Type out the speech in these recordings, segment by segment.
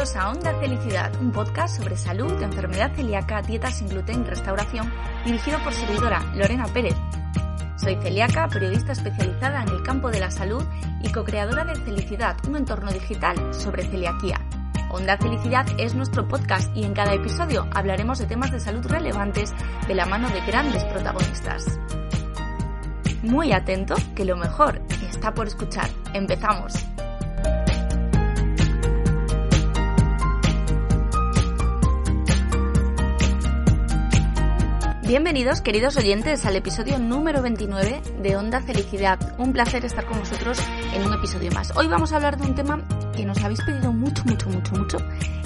Bienvenidos a Onda Felicidad, un podcast sobre salud, enfermedad celíaca, dieta sin gluten y restauración, dirigido por servidora Lorena Pérez. Soy celíaca, periodista especializada en el campo de la salud y co-creadora de Felicidad, un entorno digital sobre celiaquía. Onda Felicidad es nuestro podcast y en cada episodio hablaremos de temas de salud relevantes de la mano de grandes protagonistas. Muy atento, que lo mejor está por escuchar. Empezamos. Bienvenidos, queridos oyentes, al episodio número 29 de Onda Felicidad. Un placer estar con vosotros en un episodio más. Hoy vamos a hablar de un tema que nos habéis pedido mucho, mucho, mucho, mucho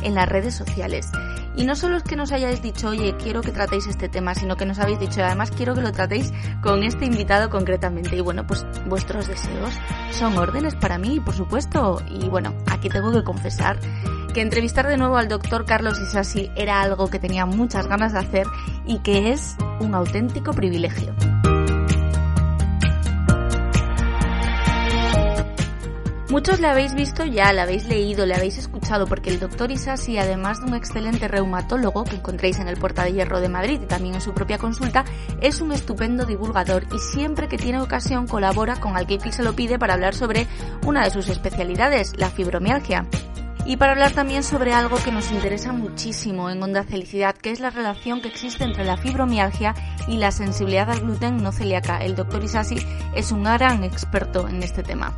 en las redes sociales. Y no solo es que nos hayáis dicho, oye, quiero que tratéis este tema, sino que nos habéis dicho, además quiero que lo tratéis con este invitado concretamente. Y bueno, pues vuestros deseos son órdenes para mí, por supuesto. Y bueno, aquí tengo que confesar que entrevistar de nuevo al doctor Carlos Isasi era algo que tenía muchas ganas de hacer y que es un auténtico privilegio. Muchos le habéis visto ya, le habéis leído, le habéis escuchado, porque el doctor Isasi, además de un excelente reumatólogo que encontréis en el Porta de Hierro de Madrid y también en su propia consulta, es un estupendo divulgador y siempre que tiene ocasión colabora con alguien que se lo pide para hablar sobre una de sus especialidades, la fibromialgia y para hablar también sobre algo que nos interesa muchísimo en Onda Felicidad, que es la relación que existe entre la fibromialgia y la sensibilidad al gluten no celíaca. El doctor Isasi es un gran experto en este tema.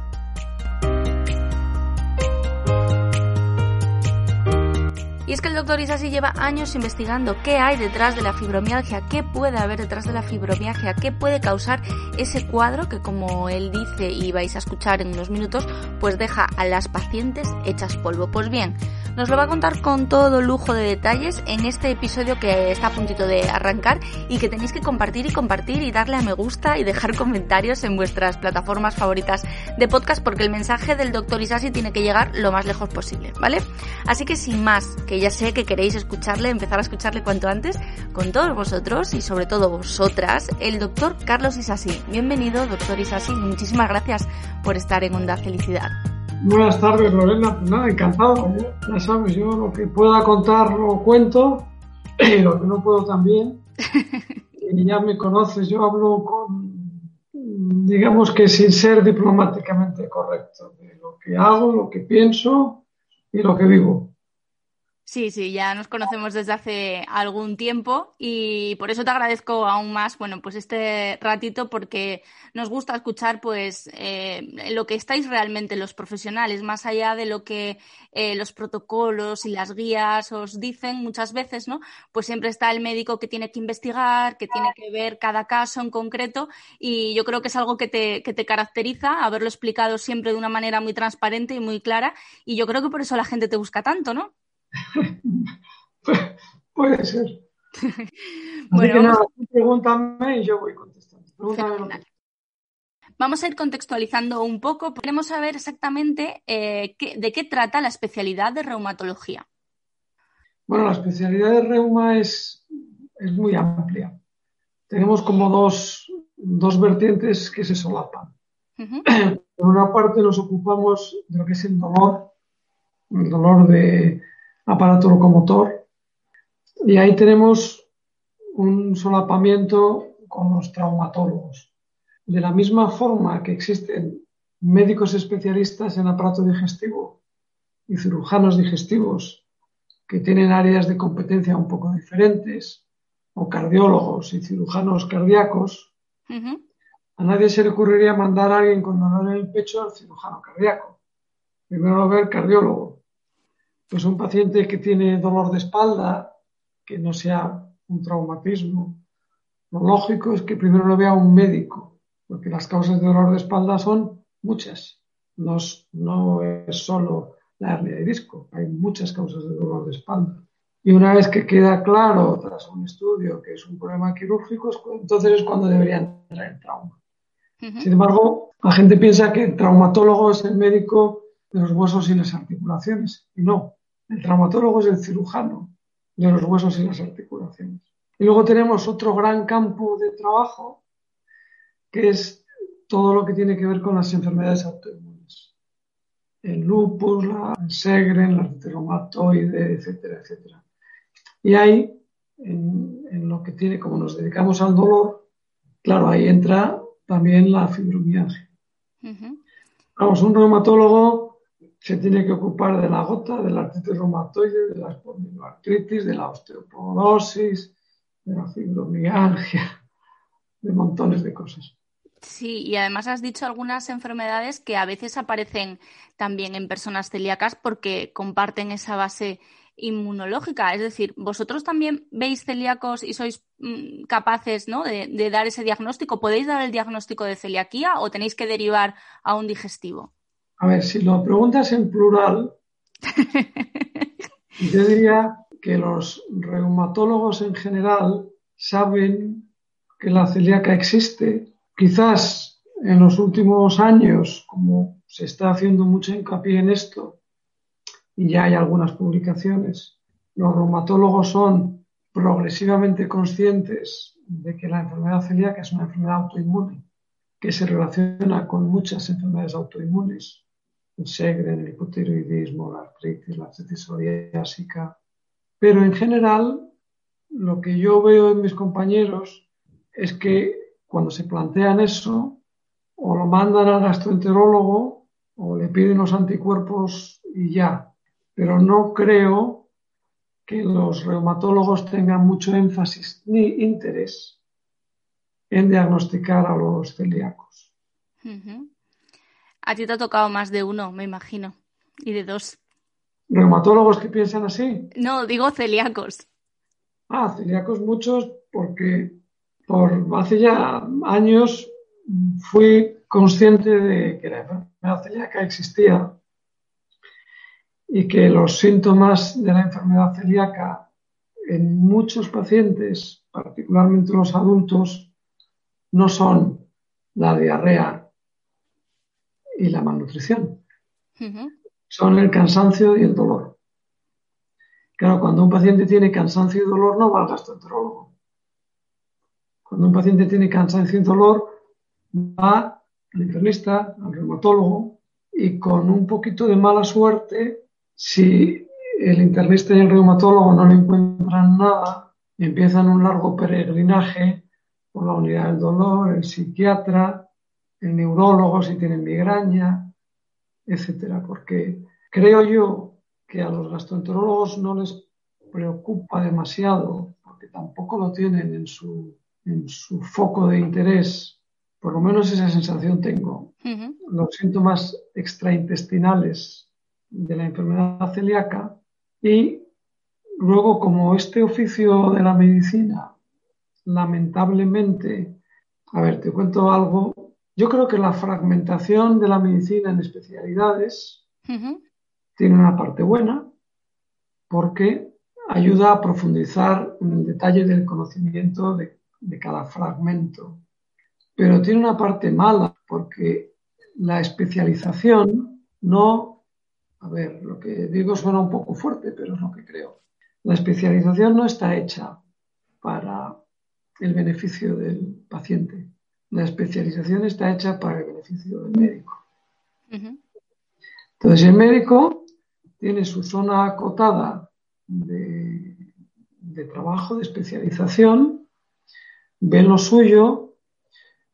Y es que el doctor Isasi lleva años investigando qué hay detrás de la fibromialgia, qué puede haber detrás de la fibromialgia, qué puede causar ese cuadro que como él dice y vais a escuchar en unos minutos, pues deja a las pacientes hechas polvo. Pues bien, nos lo va a contar con todo lujo de detalles en este episodio que está a puntito de arrancar y que tenéis que compartir y compartir y darle a me gusta y dejar comentarios en vuestras plataformas favoritas de podcast porque el mensaje del doctor Isasi tiene que llegar lo más lejos posible, ¿vale? Así que sin más, que ya sé que queréis escucharle, empezar a escucharle cuanto antes, con todos vosotros y sobre todo vosotras, el doctor Carlos Isasi. Bienvenido, doctor Isasi, muchísimas gracias por estar en Onda Felicidad. Buenas tardes, Lorena. Pues nada, encantado. ¿eh? Ya sabes, yo lo que pueda contar lo cuento y lo que no puedo también. y ya me conoces, yo hablo con, digamos que sin ser diplomáticamente correcto, de lo que hago, lo que pienso y lo que vivo. Sí, sí, ya nos conocemos desde hace algún tiempo y por eso te agradezco aún más, bueno, pues este ratito porque nos gusta escuchar pues eh, lo que estáis realmente los profesionales, más allá de lo que eh, los protocolos y las guías os dicen muchas veces, ¿no? Pues siempre está el médico que tiene que investigar, que tiene que ver cada caso en concreto y yo creo que es algo que te, que te caracteriza, haberlo explicado siempre de una manera muy transparente y muy clara y yo creo que por eso la gente te busca tanto, ¿no? Puede ser. bueno, pregúntame y yo voy contestando. Vamos a ir contextualizando un poco. Queremos saber exactamente eh, de qué trata la especialidad de reumatología. Bueno, la especialidad de reuma es, es muy amplia. Tenemos como dos, dos vertientes que se solapan. Por una parte nos ocupamos de lo que es el dolor, el dolor de, aparato locomotor. Y ahí tenemos un solapamiento con los traumatólogos. De la misma forma que existen médicos especialistas en aparato digestivo y cirujanos digestivos que tienen áreas de competencia un poco diferentes, o cardiólogos y cirujanos cardíacos, a nadie se le ocurriría mandar a alguien con dolor en el pecho al cirujano cardíaco. Primero lo ve el cardiólogo pues un paciente que tiene dolor de espalda, que no sea un traumatismo, lo lógico es que primero lo vea un médico, porque las causas de dolor de espalda son muchas. No es, no es solo la hernia de disco, hay muchas causas de dolor de espalda. Y una vez que queda claro tras un estudio que es un problema quirúrgico, entonces es cuando deberían entrar el trauma. Sin embargo, la gente piensa que el traumatólogo es el médico de los huesos y las articulaciones. Y no, el traumatólogo es el cirujano de los huesos y las articulaciones. Y luego tenemos otro gran campo de trabajo, que es todo lo que tiene que ver con las enfermedades autoinmunes. el lupus, la segren, la reumatoide, etcétera, etcétera. Y ahí, en, lo que tiene, como nos dedicamos al dolor, claro, ahí entra también la fibromialgia. Vamos, un reumatólogo se tiene que ocupar de la gota, de la artritis reumatoide, de la espondiloartritis, de la osteoporosis, de la fibromialgia, de montones de cosas. Sí, y además has dicho algunas enfermedades que a veces aparecen también en personas celíacas porque comparten esa base inmunológica. Es decir, vosotros también veis celíacos y sois mm, capaces ¿no? de, de, dar ese diagnóstico. ¿Podéis dar el diagnóstico de celiaquía o tenéis que derivar a un digestivo? A ver, si lo preguntas en plural, yo diría que los reumatólogos en general saben que la celíaca existe. Quizás en los últimos años, como se está haciendo mucho hincapié en esto, y ya hay algunas publicaciones, los reumatólogos son progresivamente conscientes de que la enfermedad celíaca es una enfermedad autoinmune, que se relaciona con muchas enfermedades autoinmunes, el Segren, el hipotiroidismo, la artritis, la artritis psoriásica. Pero en general, lo que yo veo en mis compañeros es que cuando se plantean eso, o lo mandan al gastroenterólogo o le piden los anticuerpos y ya. Pero no creo que los reumatólogos tengan mucho énfasis ni interés en diagnosticar a los celíacos. A ti te ha tocado más de uno, me imagino, y de dos. ¿Reumatólogos que piensan así? No, digo celíacos. Ah, celíacos muchos porque por hace ya años fui consciente de que la enfermedad celíaca existía y que los síntomas de la enfermedad celíaca en muchos pacientes, particularmente los adultos, no son la diarrea y la malnutrición, son el cansancio y el dolor. Claro, cuando un paciente tiene cansancio y dolor no va al gastroenterólogo. Cuando un paciente tiene cansancio y dolor, va al internista, al reumatólogo, y con un poquito de mala suerte, si el internista y el reumatólogo no le encuentran nada, empiezan un largo peregrinaje por la unidad del dolor, el psiquiatra, el neurólogo si tienen migraña, etcétera, porque creo yo que a los gastroenterólogos no les preocupa demasiado, porque tampoco lo tienen en su en su foco de interés, por lo menos esa sensación tengo, los síntomas extraintestinales de la enfermedad celíaca y luego como este oficio de la medicina, lamentablemente, a ver, te cuento algo, yo creo que la fragmentación de la medicina en especialidades tiene una parte buena porque ayuda a profundizar en el detalle del conocimiento de de cada fragmento. Pero tiene una parte mala porque la especialización no, a ver, lo que digo suena un poco fuerte, pero es lo que creo. La especialización no está hecha para el beneficio del paciente. La especialización está hecha para el beneficio del médico. Entonces el médico tiene su zona acotada de, de trabajo, de especialización, ven lo suyo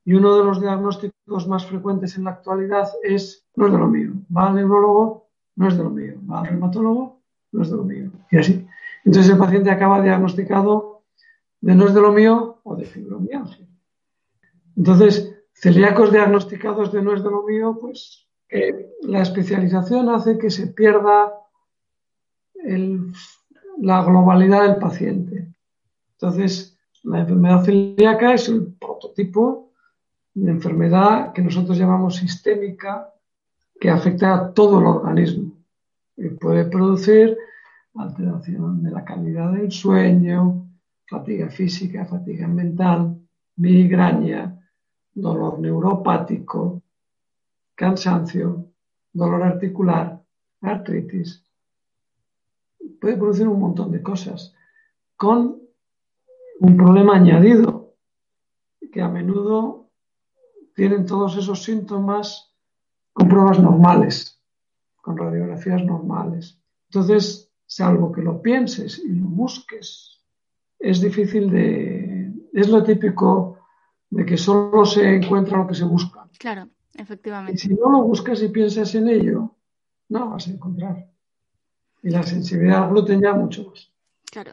y uno de los diagnósticos más frecuentes en la actualidad es no es de lo mío. Va al neurólogo, no es de lo mío. Va al reumatólogo, no es de lo mío. Y así. Entonces el paciente acaba diagnosticado de no es de lo mío o de fibromialgia. Entonces, celíacos diagnosticados de no es de lo mío, pues la especialización hace que se pierda la globalidad del paciente. Entonces, la enfermedad celíaca es el prototipo de enfermedad que nosotros llamamos sistémica, que afecta a todo el organismo y puede producir alteración de la calidad del sueño, fatiga física, fatiga mental, migraña, dolor neuropático, cansancio, dolor articular, artritis. Puede producir un montón de cosas con un problema añadido, que a menudo tienen todos esos síntomas con pruebas normales. con radiografías normales. Entonces, salvo que lo pienses y lo busques, es difícil de... Es lo típico de que solo se encuentra lo que se busca. Claro, efectivamente. Y si no lo buscas y piensas en ello, no lo vas a encontrar. Y la sensibilidad al gluten ya mucho más. Claro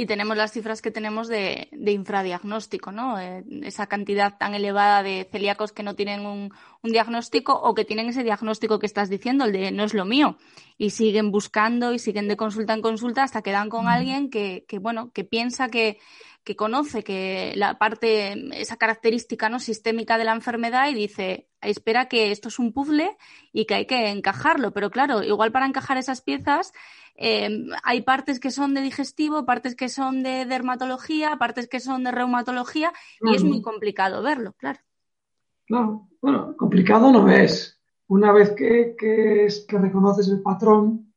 y tenemos las cifras que tenemos de, infradiagnóstico, ¿no? Eh, esa cantidad tan elevada de celíacos que no tienen un, diagnóstico o que tienen ese diagnóstico que estás diciendo, el de no es lo mío, y siguen buscando y siguen de consulta en consulta hasta que dan con alguien que, bueno, que piensa que, que conoce que la parte, esa característica no sistémica de la enfermedad y dice, espera que esto es un puzzle y que hay que encajarlo. Pero claro, igual para encajar esas piezas Em, hay partes que son de digestivo, partes que son de dermatología, partes que son de reumatología y es muy complicado verlo, claro. Claro, bueno, complicado no es. Una vez que, es, que reconoces el patrón,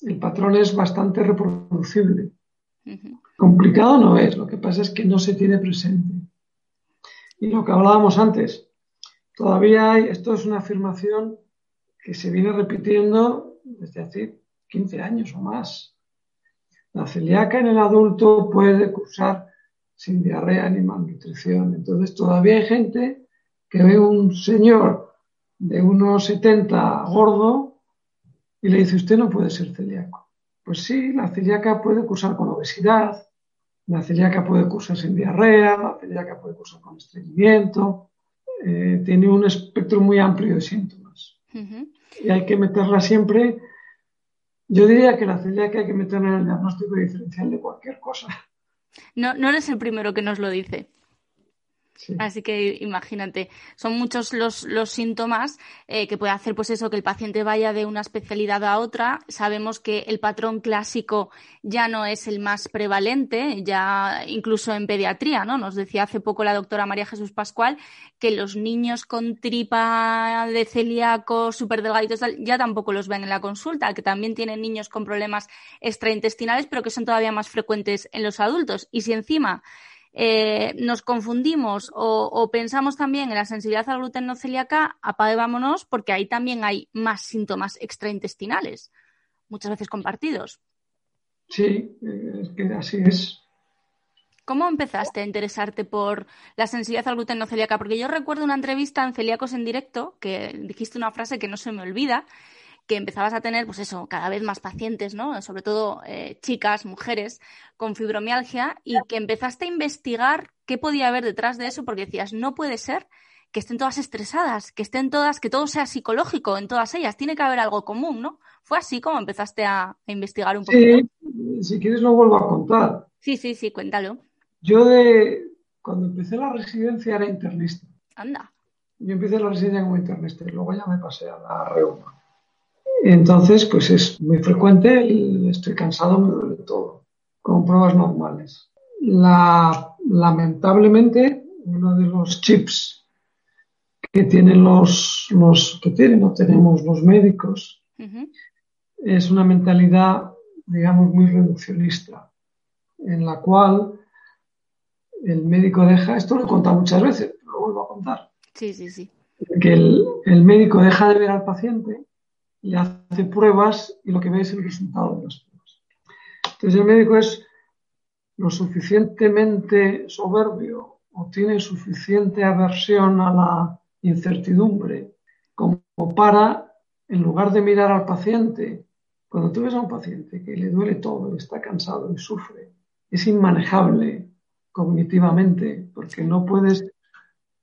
el patrón es bastante reproducible. Complicado no es, lo que pasa es que no se tiene presente. Y lo que hablábamos antes, todavía hay, esto es una afirmación que se viene repitiendo desde hace 15 años o más. La celíaca en el adulto puede cursar sin diarrea ni malnutrición. Entonces todavía hay gente que ve un señor de unos 70 gordo y le dice, usted no puede ser celíaco. Pues sí, la celíaca puede cursar con obesidad, la celíaca puede cursar sin diarrea, la celíaca puede cursar con estreñimiento, eh, tiene un espectro muy amplio de síntomas. Y hay que meterla siempre yo diría que la celíaca hay que meterla en el diagnóstico diferencial de cualquier cosa. No, no eres el primero que nos lo dice. Así que imagínate, son muchos los, síntomas eh, que puede hacer pues eso, que el paciente vaya de una especialidad a otra. Sabemos que el patrón clásico ya no es el más prevalente, ya incluso en pediatría, ¿no? Nos decía hace poco la doctora María Jesús Pascual que los niños con tripa de celíaco súper delgaditos ya tampoco los ven en la consulta, que también tienen niños con problemas extraintestinales, pero que son todavía más frecuentes en los adultos. Y si encima eh, nos confundimos o, pensamos también en la sensibilidad al gluten no celíaca, apagámonos porque ahí también hay más síntomas extraintestinales, muchas veces compartidos. Sí, es que así es. ¿Cómo empezaste a interesarte por la sensibilidad al gluten no celíaca? Porque yo recuerdo una entrevista en Celíacos en Directo que dijiste una frase que no se me olvida, que empezabas a tener, pues eso, cada vez más pacientes, ¿no? Sobre todo eh, chicas, mujeres con fibromialgia y que empezaste a investigar qué podía haber detrás de eso porque decías, no puede ser que estén todas estresadas, que estén todas, que todo sea psicológico en todas ellas, tiene que haber algo común, ¿no? Fue así como empezaste a, investigar un poco. Sí, si quieres lo vuelvo a contar. Sí, sí, sí, cuéntalo. Yo de cuando empecé la residencia era internista. Anda. Yo empecé la residencia como internista y luego ya me pasé a la reuma. Entonces, pues es muy frecuente, estoy cansado, me duele todo, con pruebas normales. lamentablemente, uno de los chips que tienen los, los que tienen o tenemos los médicos es una mentalidad, digamos, muy reduccionista, en la cual el médico deja, esto lo he contado muchas veces, lo vuelvo a contar. Sí, sí, sí. Que el, el médico deja de ver al paciente y hace pruebas y lo que ve es el resultado de las pruebas. Entonces el médico es lo suficientemente soberbio o tiene suficiente aversión a la incertidumbre como para, en lugar de mirar al paciente, cuando tú ves a un paciente que le duele todo, está cansado y sufre, es inmanejable cognitivamente porque no puedes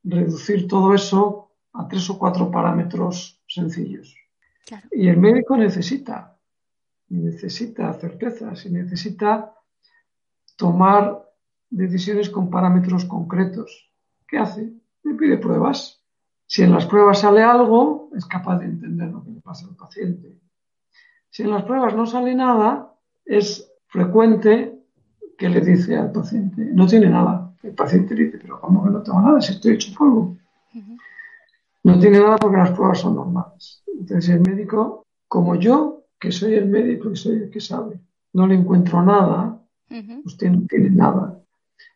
reducir todo eso a tres o cuatro parámetros sencillos. Y el médico necesita, necesita certezas y necesita tomar decisiones con parámetros concretos. ¿Qué hace? Le pide pruebas. Si en las pruebas sale algo, es capaz de entender lo que le pasa al paciente. Si en las pruebas no sale nada, es frecuente que le dice al paciente, no tiene nada. El paciente dice, pero ¿cómo que no tengo nada si estoy hecho polvo? No tiene nada porque las pruebas son normales. Entonces el médico, como yo, que soy el médico y soy el que sabe, no le encuentro nada, usted no tiene nada.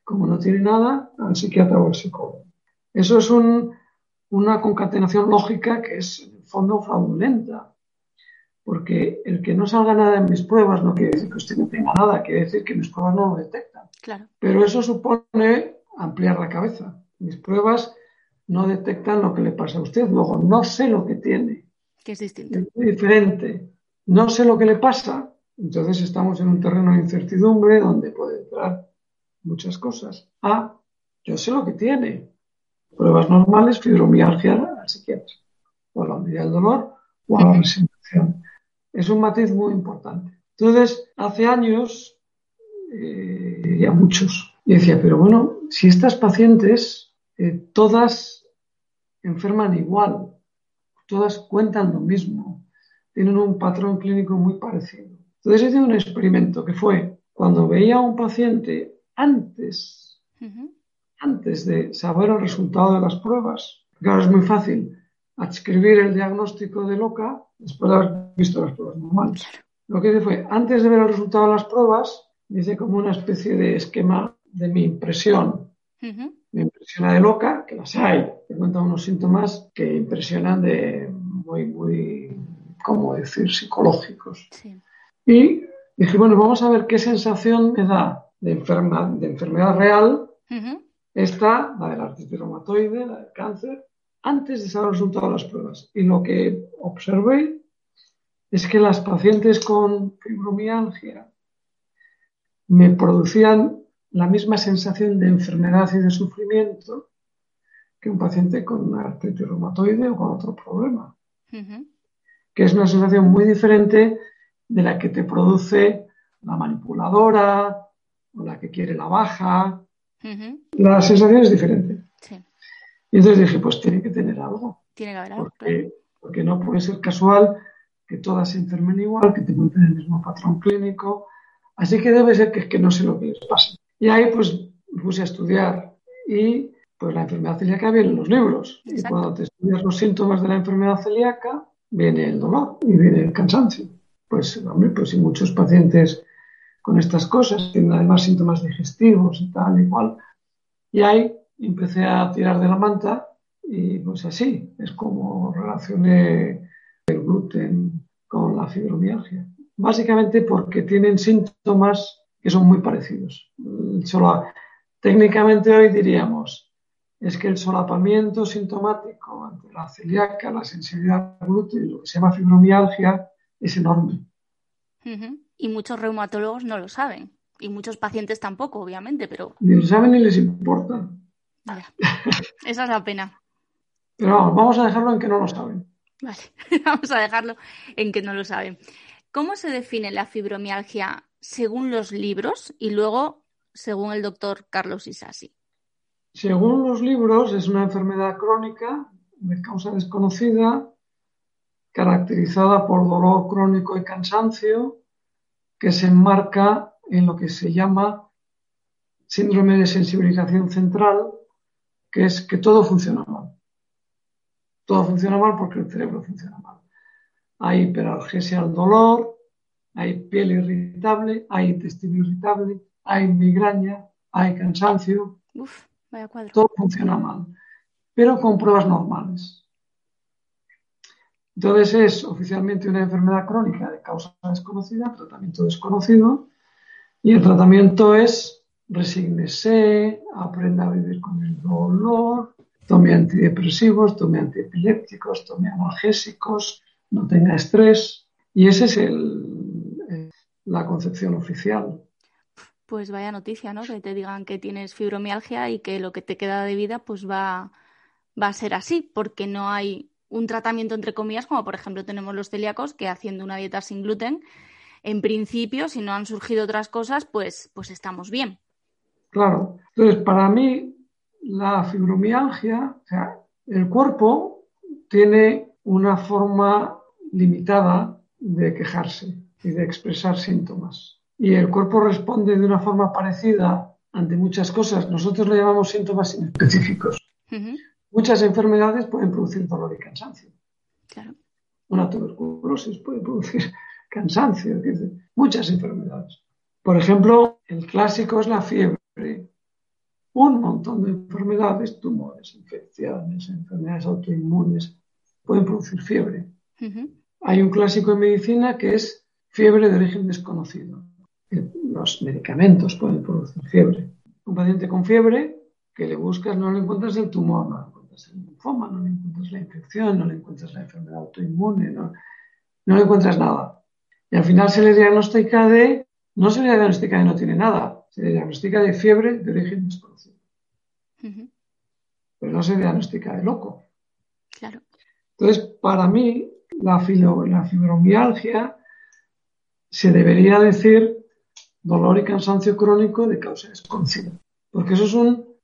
Como no tiene nada, al psiquiatra o al psicólogo. Eso es una concatenación lógica que es en el fondo fraudulenta. porque el que no salga nada en mis pruebas no quiere decir que usted no tenga nada, quiere decir que mis pruebas no lo detectan. Claro. Pero eso supone ampliar la cabeza. Mis pruebas no detectan lo que le pasa a usted, luego no sé lo que tiene. Que es distinto. Es muy diferente. No sé lo que le pasa, entonces estamos en un terreno de incertidumbre donde puede entrar muchas cosas. Ah, yo sé lo que tiene. Pruebas normales, fibromialgia al psiquiatra, o a la unidad del dolor o a la resignación. Es un matiz muy importante. Entonces, hace años, eh, ya muchos, y decía, pero bueno, si estas pacientes eh, todas enferman igual, todas cuentan lo mismo, tienen un patrón clínico muy parecido. Entonces hice un experimento que fue cuando veía a un paciente antes, antes de saber el resultado de las pruebas, claro, es muy fácil adscribir el diagnóstico de loca después de haber visto las pruebas normales. Lo que hice fue, antes de ver el resultado de las pruebas, hice como una especie de esquema de mi impresión. Me impresiona de loca, que las hay, que cuentan unos síntomas que impresionan de muy, muy, ¿cómo decir?, psicológicos. Y dije, bueno, vamos a ver qué sensación me da de, de enfermedad real esta, la del artritis reumatoide, la del cáncer, antes de saber el resultado de las pruebas. Y lo que observé es que las pacientes con fibromialgia me producían la misma sensación de enfermedad y de sufrimiento que un paciente con artritis reumatoide o con otro problema. Que es una sensación muy diferente de la que te produce la manipuladora o la que quiere la baja. La sensación es diferente. Y entonces dije, pues tiene que tener algo. Tiene que haber algo. Porque, porque no puede ser casual que todas se enfermen igual, que te cuenten el mismo patrón clínico. Así que debe ser que, que no sé lo que les pasa. Y ahí pues me puse a estudiar y pues la enfermedad celíaca viene en los libros. Y cuando te estudias los síntomas de la enfermedad celíaca, viene el dolor y viene el cansancio. Pues, hombre, pues si muchos pacientes con estas cosas tienen además síntomas digestivos y tal y cual. Y ahí empecé a tirar de la manta y pues así es como relacioné el gluten con la fibromialgia. Básicamente porque tienen síntomas que son muy parecidos. Técnicamente hoy diríamos es que el solapamiento sintomático ante la celíaca, la sensibilidad al gluten, lo que se llama fibromialgia, es enorme. Y muchos reumatólogos no lo saben. Y muchos pacientes tampoco, obviamente, pero... Ni lo saben ni les importa. Esa es la pena. Pero vamos, vamos a dejarlo en que no lo saben. Vale, vamos a dejarlo en que no lo saben. ¿Cómo se define la fibromialgia según los libros y luego según el doctor Carlos Isasi? Según los libros, es una enfermedad crónica de causa desconocida, caracterizada por dolor crónico y cansancio, que se enmarca en lo que se llama síndrome de sensibilización central, que es que todo funciona mal. Todo funciona mal porque el cerebro funciona mal. Hay hiperalgesia al dolor, hay piel irritable, hay intestino irritable, hay migraña, hay cansancio. Uf, vaya cuadro. Todo funciona mal, pero con pruebas normales. Entonces es oficialmente una enfermedad crónica de causa desconocida, tratamiento desconocido, y el tratamiento es resígnese, aprenda a vivir con el dolor, tome antidepresivos, tome antiepilépticos, tome analgésicos, no tenga estrés. Y esa es el, la concepción oficial. Pues vaya noticia, ¿no? Que te digan que tienes fibromialgia y que lo que te queda de vida pues va, va a ser así, porque no hay un tratamiento entre comillas, como por ejemplo tenemos los celíacos, que haciendo una dieta sin gluten, en principio, si no han surgido otras cosas, pues, pues estamos bien. Claro. Entonces, para mí, la fibromialgia, o sea, el cuerpo tiene una forma limitada de quejarse y de expresar síntomas. Y el cuerpo responde de una forma parecida ante muchas cosas. Nosotros le llamamos síntomas inespecíficos. Muchas enfermedades pueden producir dolor y cansancio. Claro. Una tuberculosis puede producir cansancio. Muchas enfermedades. Por ejemplo, el clásico es la fiebre un montón de enfermedades, tumores, infecciones, enfermedades autoinmunes, pueden producir fiebre. Hay un clásico en medicina que es fiebre de origen desconocido. Los medicamentos pueden producir fiebre. Un paciente con fiebre que le buscas no le encuentras el tumor, no le encuentras el linfoma, no le encuentras la infección, no le encuentras la enfermedad autoinmune, no, no le encuentras nada. Y al final se le diagnostica de, no se le diagnostica de no tiene nada, se le diagnostica de fiebre de origen desconocido. Pero no se diagnostica de loco. Claro. Entonces, para mí, la, la fibromialgia se debería decir dolor y cansancio crónico de causa desconocida. Porque eso es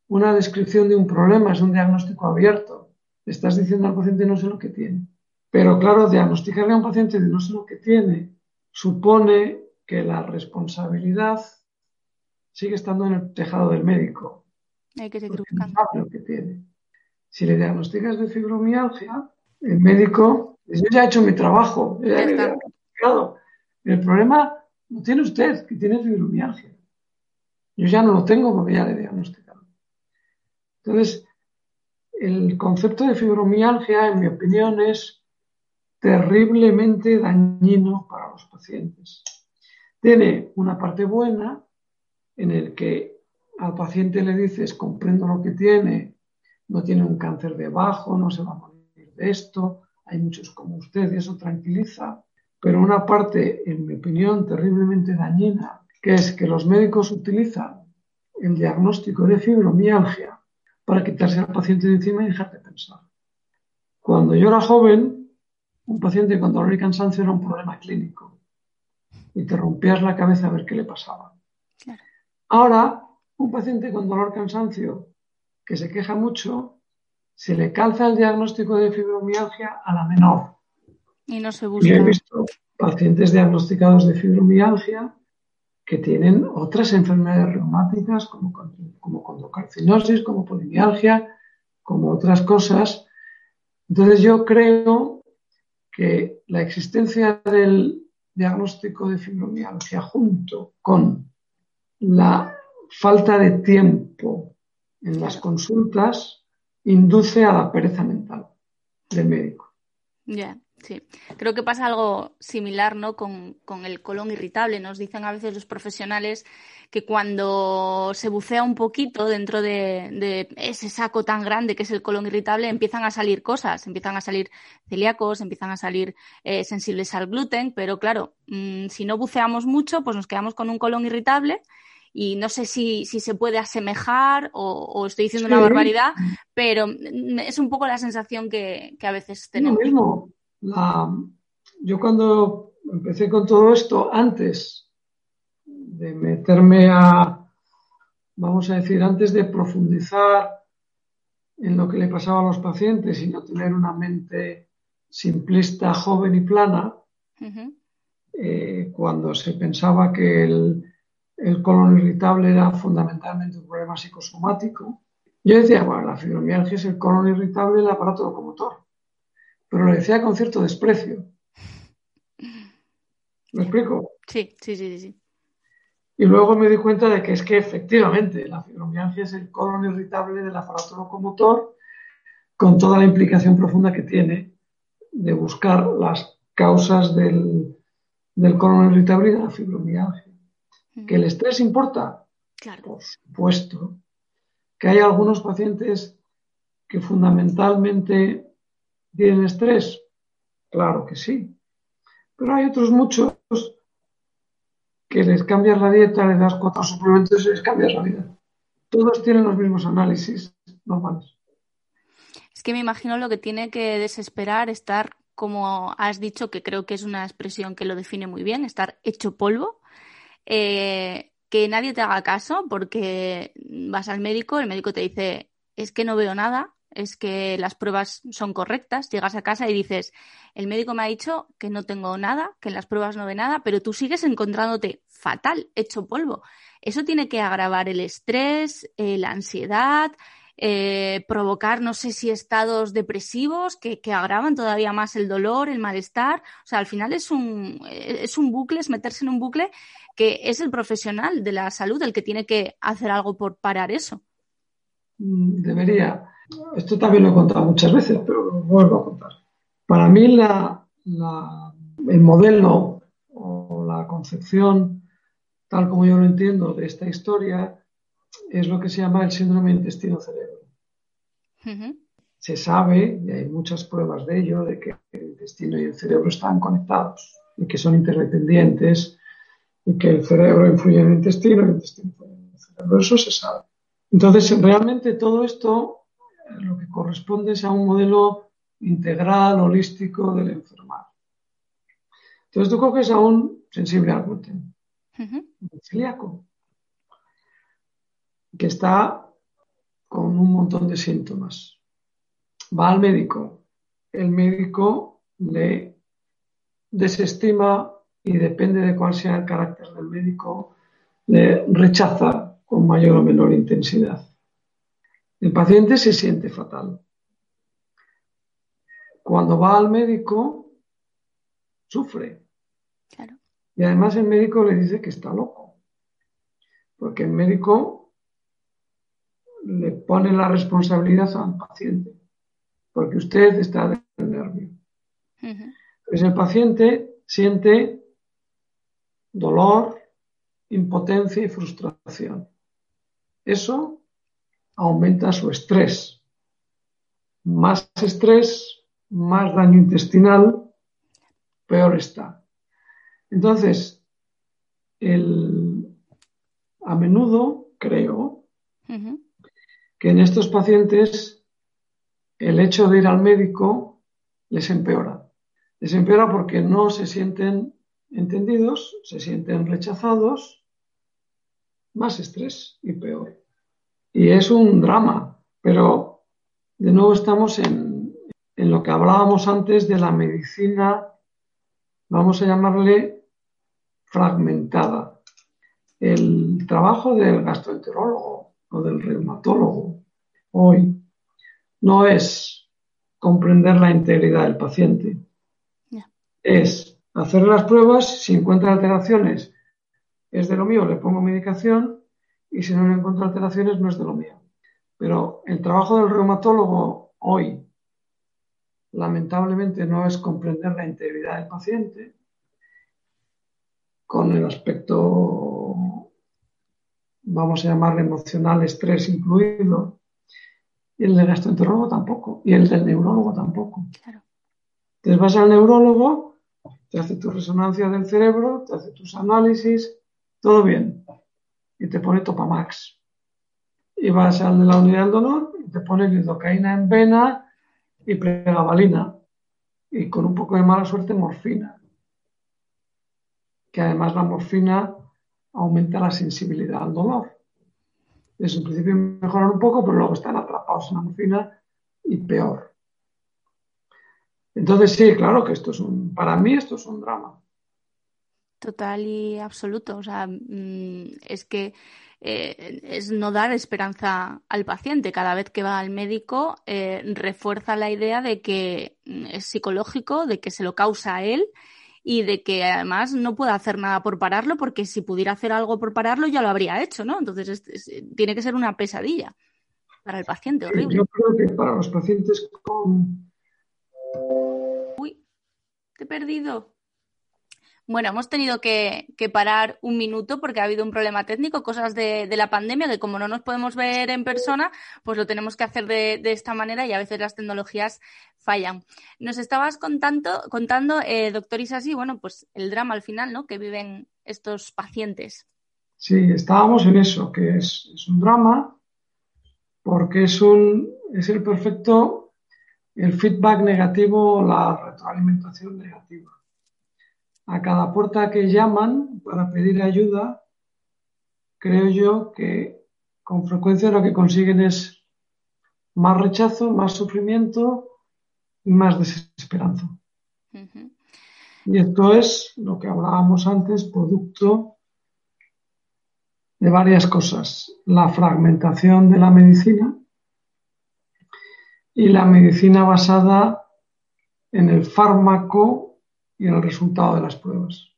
una descripción de un problema, es un diagnóstico abierto. Le estás diciendo al paciente no sé lo que tiene. Pero claro, diagnosticarle a un paciente de no sé lo que tiene supone que la responsabilidad sigue estando en el tejado del médico. Hay que seguir buscando. lo que tiene. Si le diagnosticas de fibromialgia, el médico dice, yo ya he hecho mi trabajo, ya he diagnosticado. El problema lo tiene usted, que tiene fibromialgia. Yo ya no lo tengo porque ya le he diagnosticado. Entonces, el concepto de fibromialgia, en mi opinión, es terriblemente dañino para los pacientes. Tiene una parte buena en el que al paciente le dices, comprendo lo que tiene, no tiene un cáncer de bajo, no se va a morir de esto, hay muchos como usted y eso tranquiliza, pero una parte, en mi opinión, terriblemente dañina, que es que los médicos utilizan el diagnóstico de fibromialgia para quitarse al paciente de encima y dejar de pensar. Cuando yo era joven, un paciente con dolor y cansancio era un problema clínico y te rompías la cabeza a ver qué le pasaba. Ahora, un paciente con dolor y cansancio que se queja mucho, se le calza el diagnóstico de fibromialgia a la menor. Y no se busca. Yo he visto pacientes diagnosticados de fibromialgia que tienen otras enfermedades reumáticas como, como condocarcinosis, como polimialgia, como otras cosas. Entonces yo creo que la existencia del diagnóstico de fibromialgia junto con la falta de tiempo en las consultas induce a la pereza mental del médico. Ya, sí. Creo que pasa algo similar ¿no? con, con el colon irritable. Nos dicen a veces los profesionales que cuando se bucea un poquito dentro de, ese saco tan grande que es el colon irritable, empiezan a salir cosas, empiezan a salir celíacos, empiezan a salir eh, sensibles al gluten, pero claro, mm, si no buceamos mucho, pues nos quedamos con un colon irritable y no sé si, se puede asemejar o, estoy diciendo una barbaridad, pero mm, es un poco la sensación que, a veces tenemos. Lo mismo. Yo cuando empecé con todo esto, antes de meterme a, vamos a decir, antes de profundizar en lo que le pasaba a los pacientes y no tener una mente simplista, joven y plana, eh, cuando se pensaba que el, el, colon irritable era fundamentalmente un problema psicosomático, yo decía, bueno, la fibromialgia es el colon irritable del aparato locomotor, pero lo decía con cierto desprecio. ¿Me explico? Sí, sí, sí, sí. Y luego me di cuenta de que es que efectivamente la fibromialgia es el colon irritable del aparato locomotor con toda la implicación profunda que tiene de buscar las causas del, del colon irritable y de la fibromialgia. ¿Que el estrés importa? Claro. Por supuesto. ¿Que hay algunos pacientes que fundamentalmente tienen estrés? Claro que sí. Pero hay otros muchos que les cambias la dieta, le das cuatro suplementos y les cambias la vida. Todos tienen los mismos análisis normales. Es que me imagino lo que tiene que desesperar estar, como has dicho, que creo que es una expresión que lo define muy bien, estar hecho polvo. Eh, que nadie te haga caso porque vas al médico, el médico te dice, es que no veo nada, es que las pruebas son correctas, llegas a casa y dices, el médico me ha dicho que no tengo nada, que en las pruebas no ve nada, pero tú sigues encontrándote fatal, hecho polvo. Eso tiene que agravar el estrés, eh, la ansiedad, eh, provocar, no sé si estados depresivos que, agravan todavía más el dolor, el malestar. O sea, al final es un, es un bucle, es meterse en un bucle que es el profesional de la salud el que tiene que hacer algo por parar eso. Mm, debería. Esto también lo he contado muchas veces, pero lo vuelvo a contar. Para mí la, el modelo o la concepción, tal como yo lo entiendo, de esta historia, es lo que se llama el síndrome intestino-cerebro. Se sabe, y hay muchas pruebas de ello, de que el intestino y el cerebro están conectados y que son interdependientes y que el cerebro influye en el intestino y el intestino influye en el cerebro. Eso se sabe. Entonces, realmente todo esto lo que corresponde es a un modelo integral, holístico del enfermar. Entonces tú coges a un sensible al gluten, un celíaco, que está con un montón de síntomas. Va al médico. El médico le desestima y depende de cuál sea el carácter del médico, le rechaza con mayor o menor intensidad. El paciente se siente fatal. Cuando va al médico, sufre. Y además el médico le dice que está loco. Porque el médico le pone la responsabilidad al paciente. Porque usted está de nervio. Entonces el paciente siente dolor, impotencia y frustración. Eso aumenta su estrés. Más estrés, más daño intestinal, peor está. Entonces, a menudo creo que en estos pacientes el hecho de ir al médico les empeora. Les empeora porque no se sienten entendidos, se sienten rechazados, más estrés y peor. Y es un drama, pero de nuevo estamos en, en lo que hablábamos antes de la medicina, vamos a llamarle fragmentada. El trabajo del gastroenterólogo o del reumatólogo hoy no es comprender la integridad del paciente, es hacer las pruebas, si encuentra alteraciones, es de lo mío, le pongo medicación y si no encuentro alteraciones, no es de lo mío. Pero el trabajo del reumatólogo hoy, lamentablemente, no es comprender la integridad del paciente con el aspecto, vamos a llamarle emocional, estrés incluido, y el del gastroenterólogo tampoco, y el del neurólogo tampoco. Entonces vas al neurólogo te hace tu resonancia del cerebro, te hace tus análisis, todo bien. Y te pone Topamax. Y vas al de la unidad del dolor y te pone lidocaína en vena y pregabalina. Y con un poco de mala suerte, morfina. Que además la morfina aumenta la sensibilidad al dolor. Es en principio mejoran un poco, pero luego están atrapados en la morfina y peor. Entonces sí, claro que esto es un, para mí esto es un drama. Total y absoluto. O sea, mm, es que eh, es no dar esperanza al paciente. Cada vez que va al médico eh, refuerza la idea de que mm, es psicológico, de que se lo causa a él y de que además no puede hacer nada por pararlo porque si pudiera hacer algo por pararlo ya lo habría hecho, ¿no? Entonces tiene que ser una pesadilla para el paciente, horrible. Yo creo que para los pacientes con Uy, te he perdido. Bueno, hemos tenido que, parar un minuto porque ha habido un problema técnico, cosas de, la pandemia, que como no nos podemos ver en persona, pues lo tenemos que hacer de, esta manera y a veces las tecnologías fallan. Nos estabas contando, contando eh, doctor Isasi, bueno, pues el drama al final, ¿no? Que viven estos pacientes. Sí, estábamos en eso, que es, es un drama porque es, un, es el perfecto el feedback negativo la retroalimentación negativa. A cada puerta que llaman para pedir ayuda, creo yo que con frecuencia lo que consiguen es más rechazo, más sufrimiento y más desesperanza. Y esto es lo que hablábamos antes, producto de varias cosas. La fragmentación de la medicina, y la medicina basada en el fármaco y en el resultado de las pruebas.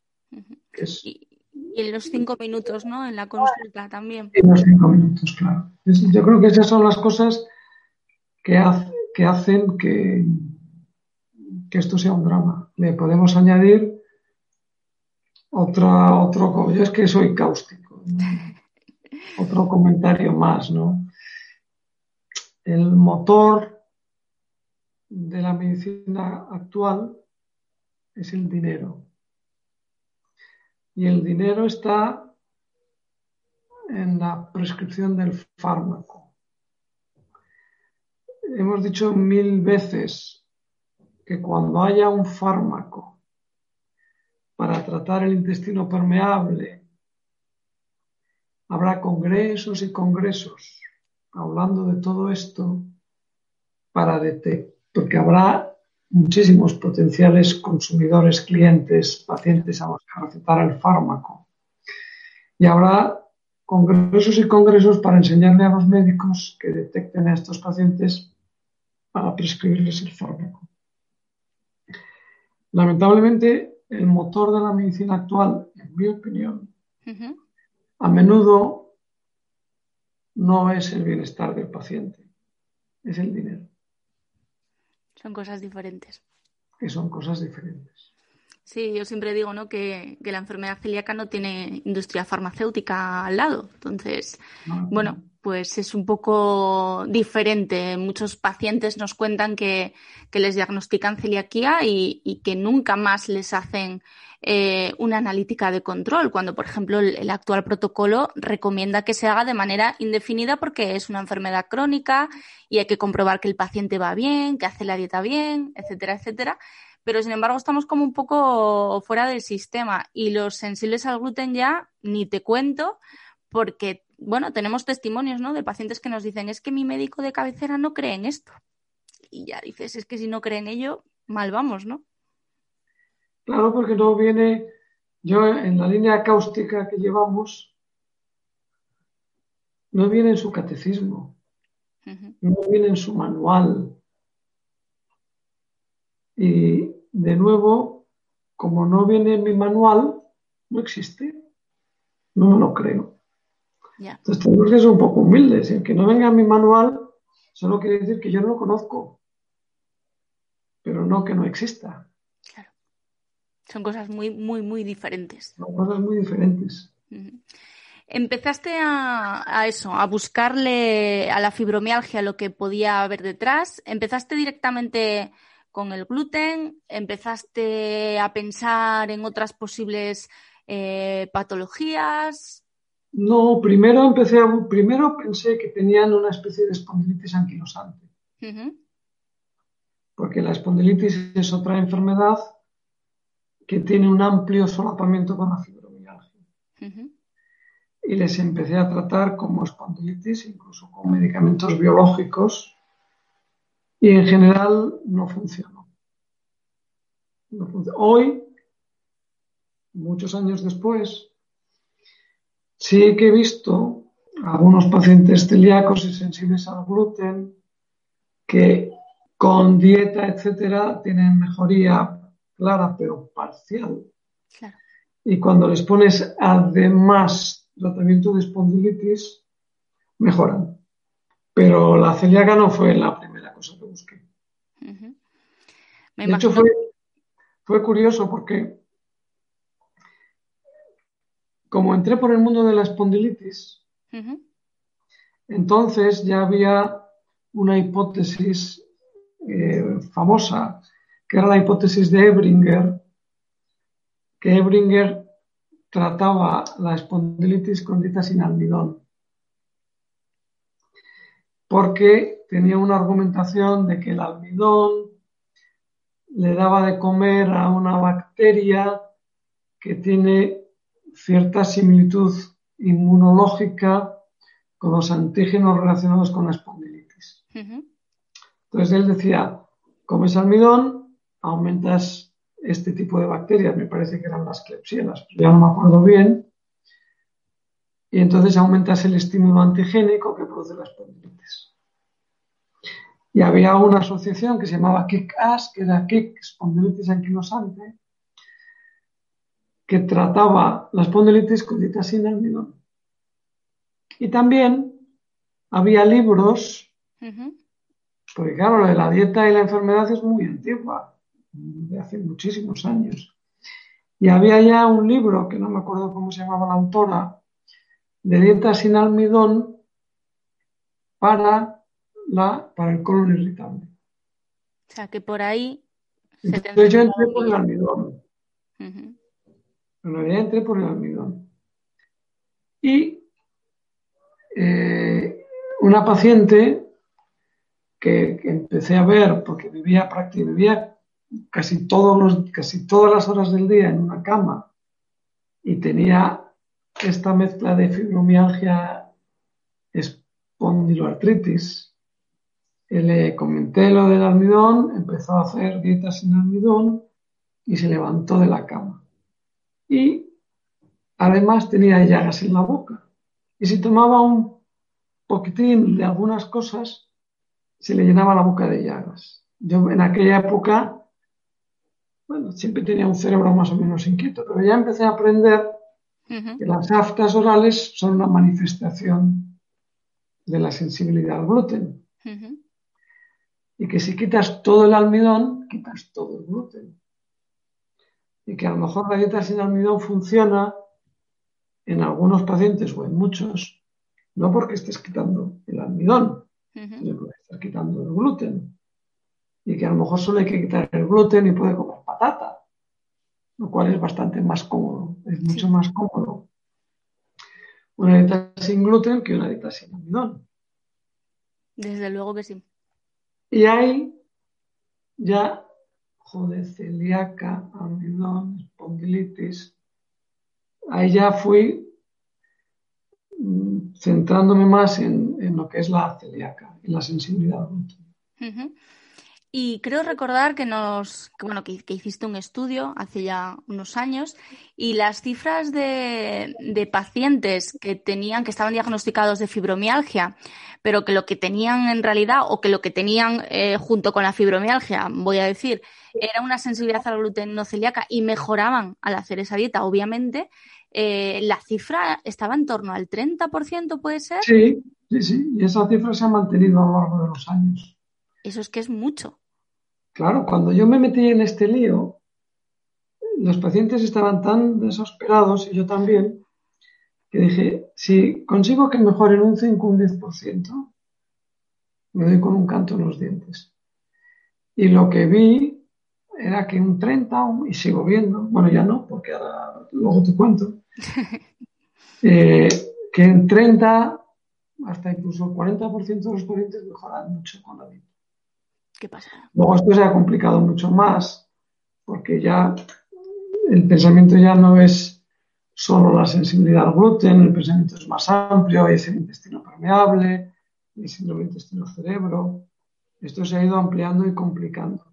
y, en los cinco minutos, ¿no? En la consulta también. En los cinco minutos, claro. yo creo que esas son las cosas que, que hacen que, que esto sea un drama. Le podemos añadir otra, otro, yo es que soy cáustico. otro comentario más, ¿no? El motor de la medicina actual es el dinero. Y el dinero está en la prescripción del fármaco. Hemos dicho mil veces que cuando haya un fármaco para tratar el intestino permeable, habrá congresos y congresos hablando de todo esto para detectar, porque habrá muchísimos potenciales consumidores, clientes, pacientes a los que recetar el fármaco. Y habrá congresos y congresos para enseñarle a los médicos que detecten a estos pacientes para prescribirles el fármaco. Lamentablemente, el motor de la medicina actual, en mi opinión, a menudo no es el bienestar del paciente, es el dinero. Son cosas diferentes. Que son cosas diferentes. Sí, yo siempre digo ¿no? que, la enfermedad celíaca no tiene industria farmacéutica al lado. Entonces, bueno, pues es un poco diferente. Muchos pacientes nos cuentan que, les diagnostican celiaquía y, que nunca más les hacen eh, una analítica de control, cuando, por ejemplo, el, actual protocolo recomienda que se haga de manera indefinida porque es una enfermedad crónica y hay que comprobar que el paciente va bien, que hace la dieta bien, etcétera, etcétera. Pero, sin embargo, estamos como un poco fuera del sistema y los sensibles al gluten ya ni te cuento porque, bueno, tenemos testimonios, ¿no? De pacientes que nos dicen, es que mi médico de cabecera no cree en esto. Y ya dices, es que si no cree en ello, mal vamos, ¿no? Claro, porque no viene, yo en la línea cáustica que llevamos, no viene en su catecismo, no viene en su manual. Y de nuevo, como no viene en mi manual, no existe. No me lo creo. Entonces tenemos que ser un poco humildes. El que no venga en mi manual solo quiere decir que yo no lo conozco, pero no que no exista. Son cosas muy, muy, muy diferentes. Son cosas muy diferentes. Empezaste a, eso, a buscarle a la fibromialgia lo que podía haber detrás. Empezaste directamente con el gluten, empezaste a pensar en otras posibles eh, patologías. No, primero empecé a, primero pensé que tenían una especie de espondilitis anquilosante. Porque la espondilitis es otra enfermedad que tiene un amplio solapamiento con la fibromialgia. Y les empecé a tratar como espondilitis, incluso con medicamentos biológicos, y en general no funcionó. Hoy, muchos años después, sí que he visto algunos pacientes celíacos y sensibles al gluten que con dieta, etcétera, tienen mejoría clara pero parcial. Y cuando les pones además tratamiento de espondilitis, mejoran. Pero la celíaca no fue la primera cosa que busqué. de hecho, fue, curioso porque como entré por el mundo de la espondilitis, entonces ya había una hipótesis eh, famosa que era la hipótesis de Ebringer, que Ebringer trataba la espondilitis con dieta sin almidón, porque tenía una argumentación de que el almidón le daba de comer a una bacteria que tiene cierta similitud inmunológica con los antígenos relacionados con la espondilitis. Entonces él decía, comes almidón, aumentas este tipo de bacterias, me parece que eran las clepsielas, ya no me acuerdo bien, y entonces aumentas el estímulo antigénico que produce las espondilitis. Y había una asociación que se llamaba KIC-AS, que era KIC, espondilitis anquilosante, que trataba la espondilitis con sin almidón. Y también había libros, porque claro, la dieta y la enfermedad es muy antigua de hace muchísimos años. Y había ya un libro, que no me acuerdo cómo se llamaba la autora, de dieta sin almidón para, la, para el colon irritable. O sea, que por ahí... Entonces yo entré por el almidón. En realidad entré por el almidón. Y eh, una paciente que, empecé a ver, porque vivía prácticamente, casi, todas las horas del día en una cama y tenía esta mezcla de fibromialgia espondiloartritis. Le comenté lo del almidón, empezó a hacer dietas sin almidón y se levantó de la cama. Y además tenía llagas en la boca. Y si tomaba un poquitín de algunas cosas, se le llenaba la boca de llagas. Yo en aquella época, bueno, siempre tenía un cerebro más o menos inquieto, pero ya empecé a aprender que las aftas orales son una manifestación de la sensibilidad al gluten. Y que si quitas todo el almidón, quitas todo el gluten. Y que a lo mejor la dieta sin almidón funciona en algunos pacientes o en muchos, no porque estés quitando el almidón, sino porque estás quitando el gluten. Y que a lo mejor solo hay que quitar el gluten y puede comer patata lo cual es bastante más cómodo, es mucho más cómodo una dieta sin gluten que una dieta sin almidón. Desde luego que sí. Y ahí ya, joder, celíaca, almidón, espondilitis, ahí ya fui mm, centrándome más en, lo que es la celíaca y la sensibilidad gluten. Y creo recordar que nos, bueno, que, hiciste un estudio hace ya unos años y las cifras de, pacientes que tenían, que estaban diagnosticados de fibromialgia, pero que lo que tenían en realidad, o que lo que tenían eh, junto con la fibromialgia, voy a decir, era una sensibilidad al gluten no celíaca y mejoraban al hacer esa dieta, obviamente, eh, la cifra estaba en torno al 30%, ¿puede ser? Sí, sí, sí, y esa cifra se ha mantenido a lo largo de los años. Eso es que es mucho. Claro, cuando yo me metí en este lío, los pacientes estaban tan desesperados, y yo también, que dije, si consigo que mejoren un 5 o un 10%, me doy con un canto en los dientes. Y lo que vi era que un 30, y sigo viendo, bueno, ya no, porque ahora luego te cuento, eh, que en 30 hasta incluso el 40% de los pacientes mejoran mucho con la vida. Luego esto se ha complicado mucho más, porque ya el pensamiento ya no es solo la sensibilidad al gluten, el pensamiento es más amplio, hay el intestino permeable, el síndrome intestino-cerebro. Esto se ha ido ampliando y complicando.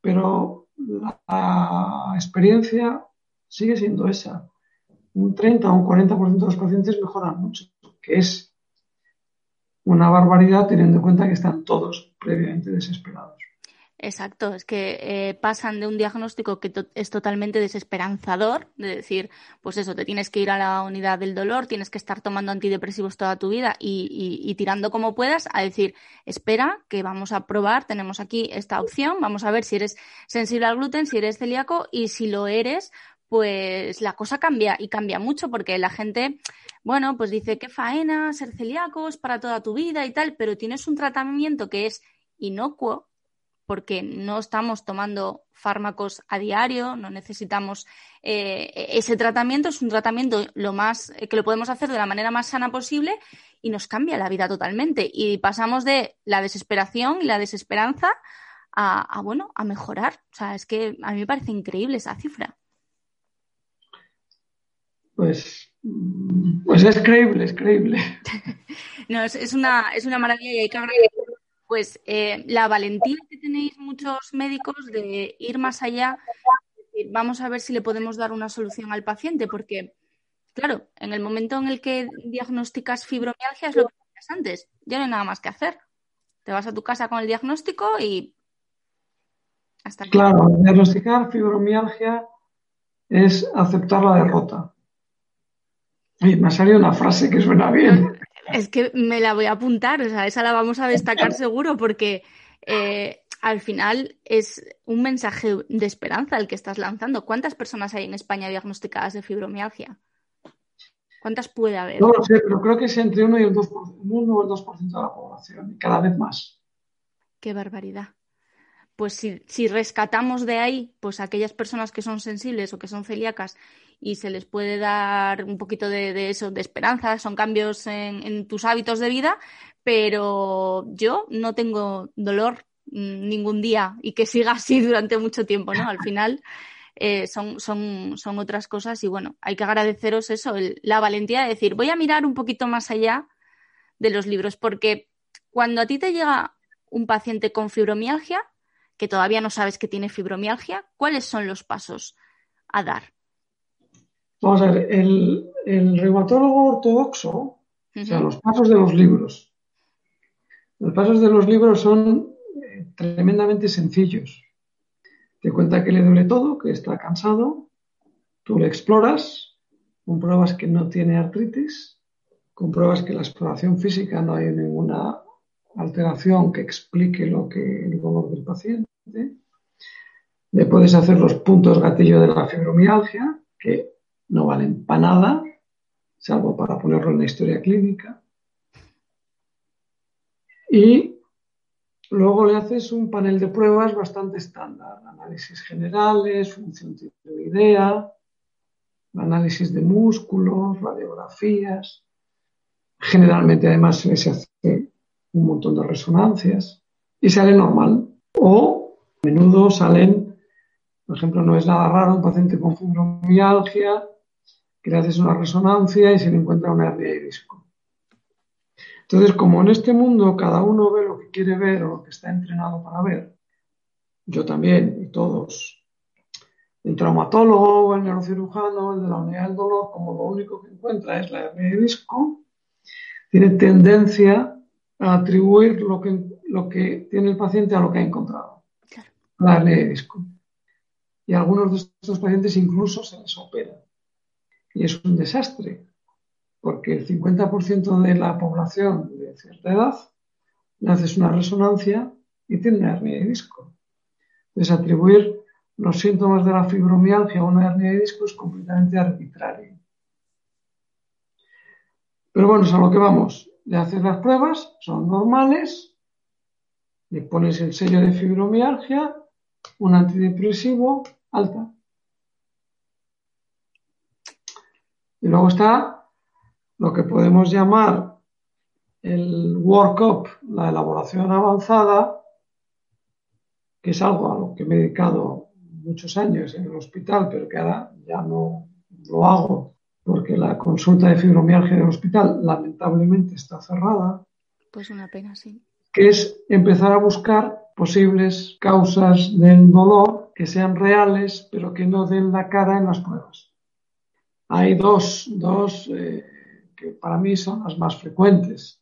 Pero la experiencia sigue siendo esa. Un 30 o un 40% de los pacientes mejoran mucho, que es una barbaridad teniendo en cuenta que están todos previamente desesperados. Exacto, es que eh, pasan de un diagnóstico que es totalmente desesperanzador, de decir, pues eso, te tienes que ir a la unidad del dolor, tienes que estar tomando antidepresivos toda tu vida y, tirando como puedas, a decir, espera, que vamos a probar, tenemos aquí esta opción, vamos a ver si eres sensible al gluten, si eres celíaco y si lo eres, pues la cosa cambia y cambia mucho porque la gente, bueno, pues dice que faena ser celíacos para toda tu vida y tal, pero tienes un tratamiento que es inocuo porque no estamos tomando fármacos a diario, no necesitamos eh, ese tratamiento, es un tratamiento lo más que lo podemos hacer de la manera más sana posible y nos cambia la vida totalmente y pasamos de la desesperación y la desesperanza a, a bueno, a mejorar. O sea, es que a mí me parece increíble esa cifra pues, pues es creíble, es creíble. no, es, una, es una maravilla y hay que agradecer pues eh, la valentía que tenéis muchos médicos de ir más allá, vamos a ver si le podemos dar una solución al paciente, porque, claro, en el momento en el que diagnosticas fibromialgia es lo que decías antes, ya no hay nada más que hacer. Te vas a tu casa con el diagnóstico y hasta Claro, diagnosticar fibromialgia es aceptar la derrota me ha salido una frase que suena bien. Es que me la voy a apuntar, o sea, esa la vamos a destacar seguro porque eh, al final es un mensaje de esperanza el que estás lanzando. ¿Cuántas personas hay en España diagnosticadas de fibromialgia? ¿Cuántas puede haber? No lo sé, pero creo que es entre 1 y el 2%, 1 o el 2% de la población, y cada vez más. Qué barbaridad. Pues si, rescatamos de ahí, pues aquellas personas que son sensibles o que son celíacas y se les puede dar un poquito de, eso, de esperanza, son cambios en, tus hábitos de vida, pero yo no tengo dolor mm, ningún día y que siga así durante mucho tiempo, ¿no? Al final eh, son, son, son, otras cosas y bueno, hay que agradeceros eso, la valentía de decir, voy a mirar un poquito más allá de los libros, porque cuando a ti te llega un paciente con fibromialgia, que todavía no sabes que tiene fibromialgia, ¿cuáles son los pasos a dar? Vamos a ver, el, reumatólogo ortodoxo, o sea, los pasos de los libros. Los pasos de los libros son eh, tremendamente sencillos. Te cuenta que le duele todo, que está cansado, tú le exploras, compruebas que no tiene artritis, compruebas que la exploración física no hay ninguna alteración que explique lo que el dolor del paciente. Le puedes hacer los puntos gatillo de la fibromialgia, que no valen para nada, salvo para ponerlo en la historia clínica. Y Luego le haces un panel de pruebas bastante estándar, análisis generales, función tiroidea, análisis de músculos, radiografías. Generalmente además se hace un montón de resonancias y sale normal. O a menudo salen, por ejemplo, no es nada raro un paciente con fibromialgia que le haces una resonancia y se le encuentra una hernia de disco. Entonces, como en este mundo cada uno ve lo que quiere ver o lo que está entrenado para ver, yo también y todos, el traumatólogo, el neurocirujano, el de la unidad del dolor, como lo único que encuentra es la hernia de disco, tiene tendencia a atribuir lo que, lo que tiene el paciente a lo que ha encontrado, la hernia de disco. Y a algunos de estos pacientes incluso se les opera. Y es un desastre, porque el 50% de la población de cierta edad le haces una resonancia y tiene una hernia de disco. Entonces, atribuir los síntomas de la fibromialgia a una hernia de disco es completamente arbitrario. Pero bueno, es a lo que vamos. Le haces las pruebas, son normales, le pones el sello de fibromialgia, un antidepresivo, alta. Y luego está lo que podemos llamar el workup, la elaboración avanzada, que es algo a lo que me he dedicado muchos años en el hospital, pero que ahora ya no lo hago porque la consulta de fibromialgia del hospital lamentablemente está cerrada. Pues una pena, sí. Que es empezar a buscar posibles causas del dolor que sean reales, pero que no den la cara en las pruebas. Hay dos, dos eh, que para mí son las más frecuentes.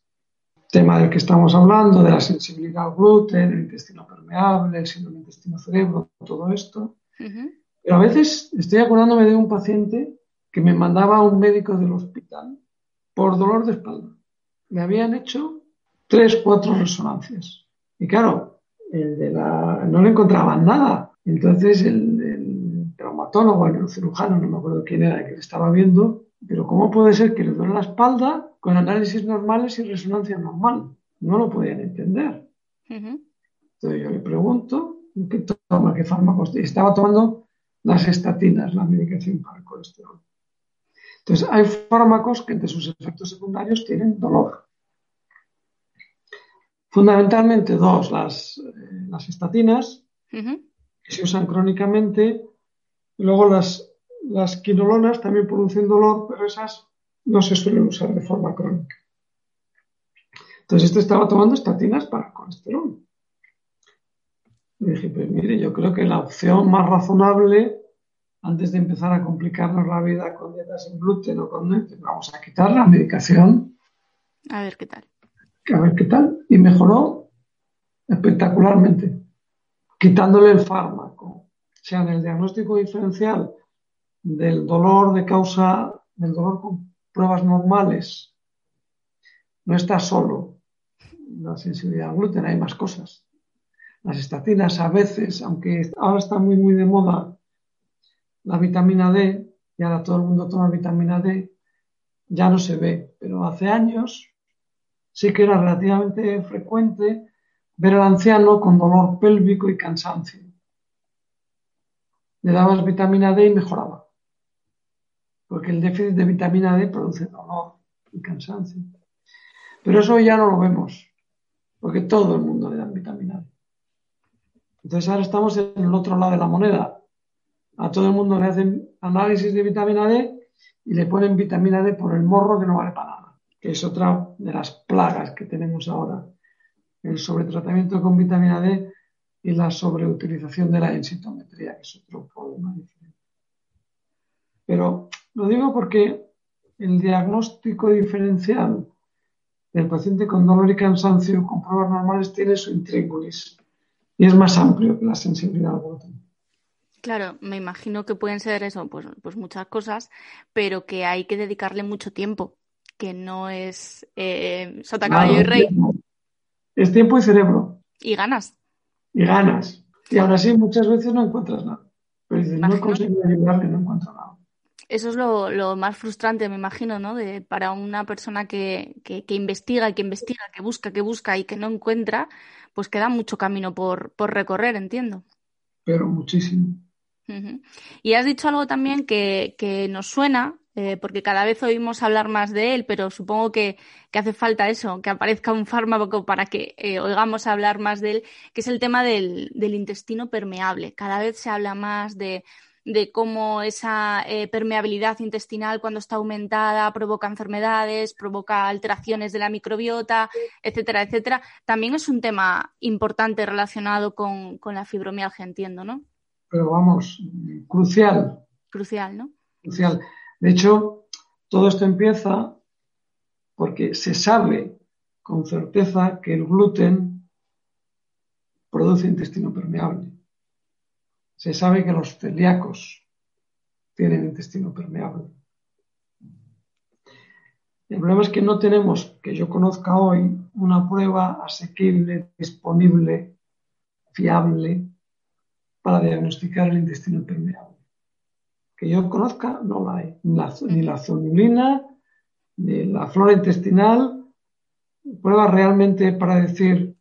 El tema del que estamos hablando, de la sensibilidad al gluten, el intestino permeable, el síndrome intestino-cerebro, todo esto. Pero a veces estoy acordándome de un paciente que me mandaba un médico del hospital por dolor de espalda. Me habían hecho tres, cuatro resonancias. Y claro, el de la... no le encontraban nada. Entonces el, el traumatólogo, el neurocirujano, no me acuerdo quién era que le estaba viendo, pero ¿cómo puede ser que le duele la espalda con análisis normales y resonancia normal? No lo podían entender. Entonces yo le pregunto, ¿qué toma? ¿Qué fármacos? Estaba tomando las estatinas, la medicación para el colesterol. Entonces hay fármacos que entre sus efectos secundarios tienen dolor. Fundamentalmente dos, las, eh, las estatinas, que se usan crónicamente, y luego las las quinolonas también producen dolor, pero esas no se suelen usar de forma crónica. Entonces, este estaba tomando estatinas para el colesterol. Y dije, pues mire, yo creo que la opción más razonable, antes de empezar a complicarnos la vida con dietas sin gluten o con nueces, vamos a quitar la medicación. A ver qué tal. A ver qué tal. Y mejoró espectacularmente, quitándole el fármaco. O sea, en el diagnóstico diferencial del dolor de causa del dolor con pruebas normales. No está solo la sensibilidad al gluten, hay más cosas. las estatinas a veces, aunque ahora está muy, muy de moda la vitamina D, y ahora todo el mundo toma vitamina D, ya no se ve, pero hace años sí que era relativamente frecuente ver al anciano con dolor pélvico y cansancio. Le dabas vitamina D y mejoraba, porque el déficit de vitamina D produce dolor y cansancio. Pero eso ya no lo vemos, porque todo el mundo le da vitamina D. Entonces ahora estamos en el otro lado de la moneda. A todo el mundo le hacen análisis de vitamina D y le ponen vitamina D por el morro que no vale para nada, que es otra de las plagas que tenemos ahora. El sobretratamiento con vitamina D y la sobreutilización de la densitometría, que es otro problema. Pero lo digo porque el diagnóstico diferencial del paciente con dolor y cansancio con pruebas normales tiene su intríngulis y es más amplio que la sensibilidad al gluten. Claro, me imagino que pueden ser eso, pues, pues muchas cosas, pero que hay que dedicarle mucho tiempo, que no es eh, sota, caballo y rey. Es tiempo y cerebro. Y ganas. Y ganas. Y aún así muchas veces no encuentras nada. Pero dices, no he conseguido ayudarle, no encuentro nada. Eso es lo, más frustrante, me imagino, ¿no? De, para una persona que, que, que investiga y que investiga, que busca, que busca y que no encuentra, pues queda mucho camino por, por recorrer, entiendo. Pero muchísimo. Y has dicho algo también que, nos suena, eh, porque cada vez oímos hablar más de él, pero supongo que, hace falta eso, que aparezca un fármaco para que eh, oigamos hablar más de él, que es el tema del, intestino permeable. Cada vez se habla más de, cómo esa eh, permeabilidad intestinal cuando está aumentada provoca enfermedades, provoca alteraciones de la microbiota, etcétera, etcétera. También es un tema importante relacionado con, la fibromialgia, entiendo, ¿no? Pero vamos, crucial. Crucial, ¿no? Crucial. De hecho, todo esto empieza porque se sabe con certeza que el gluten produce intestino permeable. Se sabe que los celíacos tienen intestino permeable. El problema es que no tenemos, que yo conozca hoy, una prueba asequible, disponible, fiable para diagnosticar el intestino permeable. Que yo conozca, no la hay. Ni la, zonulina, ni la flora intestinal, pruebas realmente para decir,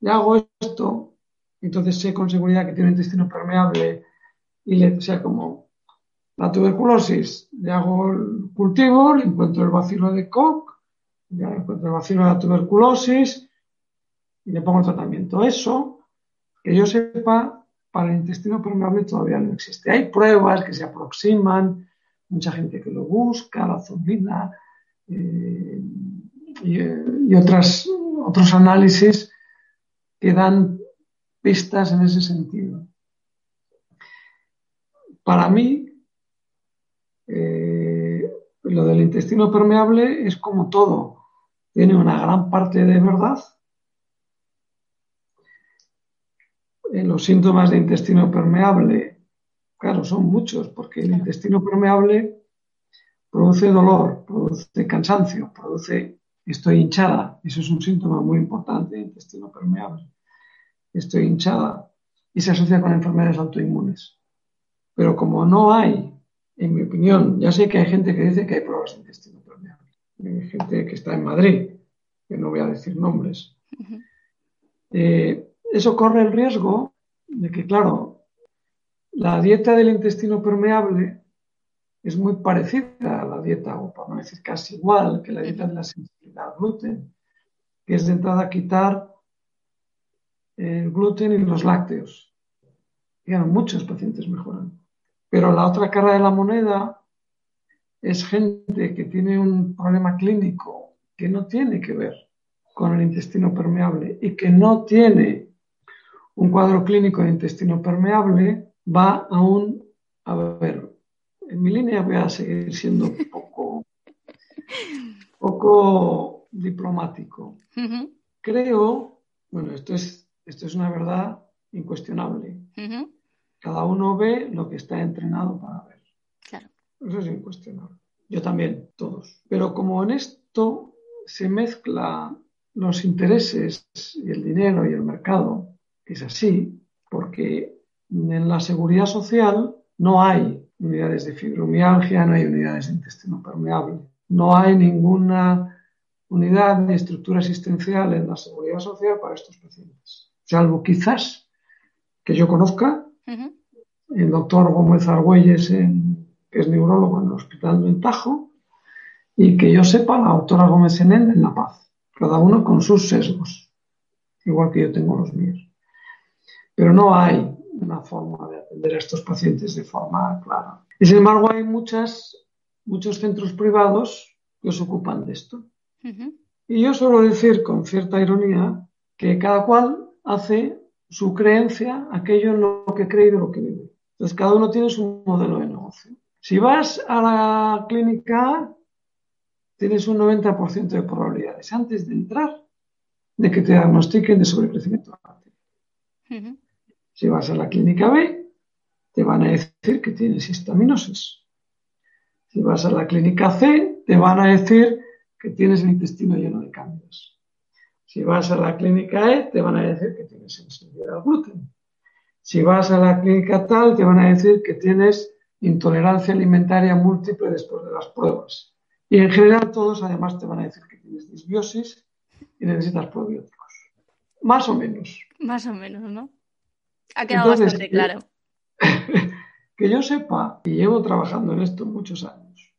ya hago esto, entonces sé con seguridad que tiene un intestino permeable y le, sea como la tuberculosis, le hago el cultivo, le encuentro el vacilo de Koch, ya encuentro el vacilo de la tuberculosis y le pongo el tratamiento. Eso, que yo sepa, para el intestino permeable todavía no existe. Hay pruebas que se aproximan, mucha gente que lo busca, la zombina eh, y, y otras, otros análisis que dan pistas en ese sentido. Para mí, eh, lo del intestino permeable es como todo, tiene una gran parte de verdad. Eh, los síntomas de intestino permeable, claro, son muchos, porque el intestino permeable produce dolor, produce cansancio, produce estoy hinchada, eso es un síntoma muy importante de intestino permeable estoy hinchada y se asocia con enfermedades autoinmunes. Pero como no hay, en mi opinión, ya sé que hay gente que dice que hay pruebas de intestino permeable. Hay gente que está en Madrid, que no voy a decir nombres. Eh, eso corre el riesgo de que, claro, la dieta del intestino permeable es muy parecida a la dieta, o para no decir casi igual, que la dieta de la sensibilidad al gluten, que es de entrada quitar el gluten y los lácteos. Y muchos pacientes mejoran. Pero la otra cara de la moneda es gente que tiene un problema clínico que no tiene que ver con el intestino permeable y que no tiene un cuadro clínico de intestino permeable, va aún, a ver, en mi línea voy a seguir siendo poco, poco diplomático. Creo, bueno, esto es esto es una verdad incuestionable. Cada uno ve lo que está entrenado para ver. Eso es incuestionable. Yo también, todos. Pero como en esto se mezcla los intereses y el dinero y el mercado, es así, porque en la seguridad social no hay unidades de fibromialgia, no hay unidades de intestino permeable, no hay ninguna unidad de estructura asistencial en la seguridad social para estos pacientes. Salvo quizás que yo conozca el doctor Gómez Argüelles, que es neurólogo en el Hospital del Tajo, y que yo sepa la doctora Gómez Enel en La Paz, cada uno con sus sesgos, igual que yo tengo los míos. Pero no hay una forma de atender a estos pacientes de forma clara. Y sin embargo hay muchas, muchos centros privados que se ocupan de esto. Y yo suelo decir con cierta ironía que cada cual hace su creencia aquello en lo que cree y de lo que vive. Entonces cada uno tiene su modelo de negocio. Si vas a la clínica tienes un 90% de probabilidades antes de entrar de que te diagnostiquen de sobrecrecimiento de Si vas a la clínica B, te van a decir que tienes histaminosis. Si vas a la clínica C, te van a decir que tienes el intestino lleno de cambios. Si vas a la clínica E, te van a decir que tienes sensibilidad al gluten. Si vas a la clínica tal, te van a decir que tienes intolerancia alimentaria múltiple después de las pruebas. Y en general todos además te van a decir que tienes disbiosis y necesitas probióticos. Más o menos. Más o menos, ¿no? Ha quedado bastante claro. Que, yo sepa, y llevo trabajando en esto muchos años,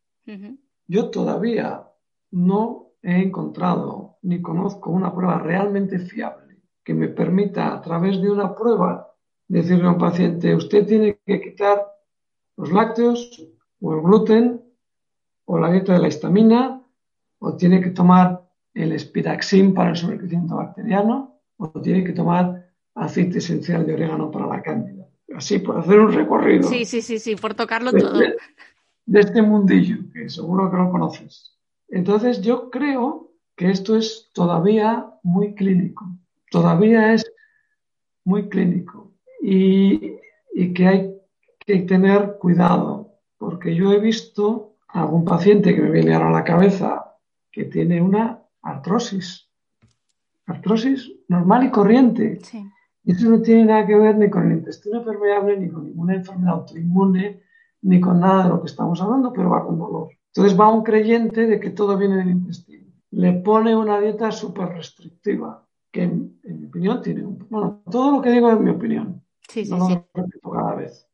yo todavía no he encontrado ni conozco una prueba realmente fiable que me permita a través de una prueba decirle a un paciente, usted tiene que quitar los lácteos o el gluten o la dieta de la histamina o tiene que tomar el espiraxin para el sobrecrecimiento bacteriano o tiene que tomar aceite esencial de orégano para la cándida. Así, por hacer un recorrido. Sí, sí, sí, sí, por tocarlo todo. de este mundillo, que seguro que lo conoces. Entonces yo creo que esto es todavía muy clínico, todavía es muy clínico y, que hay que tener cuidado, porque yo he visto a algún paciente que me viene ahora a la cabeza que tiene una artrosis, artrosis normal y corriente. Y eso no tiene nada que ver ni con el intestino permeable, ni con ninguna enfermedad autoinmune, ni con nada de lo que estamos hablando, pero va con dolor. Entonces va un creyente de que todo viene del intestino. Le pone una dieta súper restrictiva, que en, mi opinión tiene un... Bueno, todo lo que digo es mi opinión. Sí, sí, no sí. Lo repito cada vez.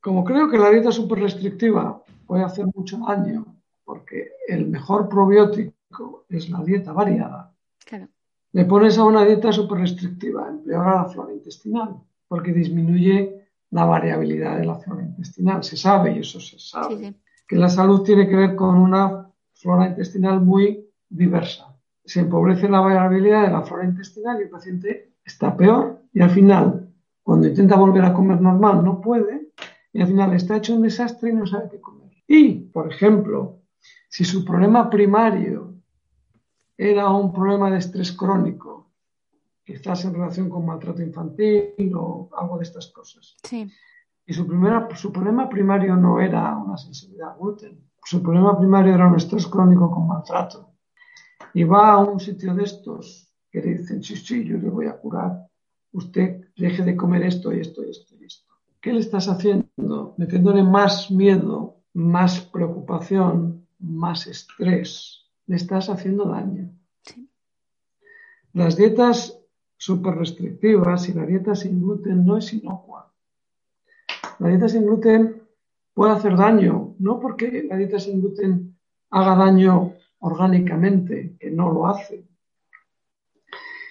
Como creo que la dieta súper restrictiva puede hacer mucho daño, porque el mejor probiótico es la dieta variada. Claro. Le pones a una dieta súper restrictiva, empeora la flora intestinal, porque disminuye la variabilidad de la flora intestinal. Se sabe y eso se sabe. Sí, sí que la salud tiene que ver con una flora intestinal muy diversa. Se empobrece la variabilidad de la flora intestinal y el paciente está peor y al final, cuando intenta volver a comer normal, no puede y al final está hecho un desastre y no sabe qué comer. Y, por ejemplo, si su problema primario era un problema de estrés crónico, quizás en relación con maltrato infantil o algo de estas cosas. Sí. Y su, su problema primario no era una sensibilidad al gluten. Su problema primario era un estrés crónico con maltrato. Y va a un sitio de estos que le dicen, sí, sí, yo le voy a curar. Usted deje de comer esto y esto y esto y esto. ¿Qué le estás haciendo? Metiéndole más miedo, más preocupación, más estrés. Le estás haciendo daño. Las dietas súper restrictivas y la dieta sin gluten no es inocua la dieta sin gluten puede hacer daño, no porque la dieta sin gluten haga daño orgánicamente, que no lo hace,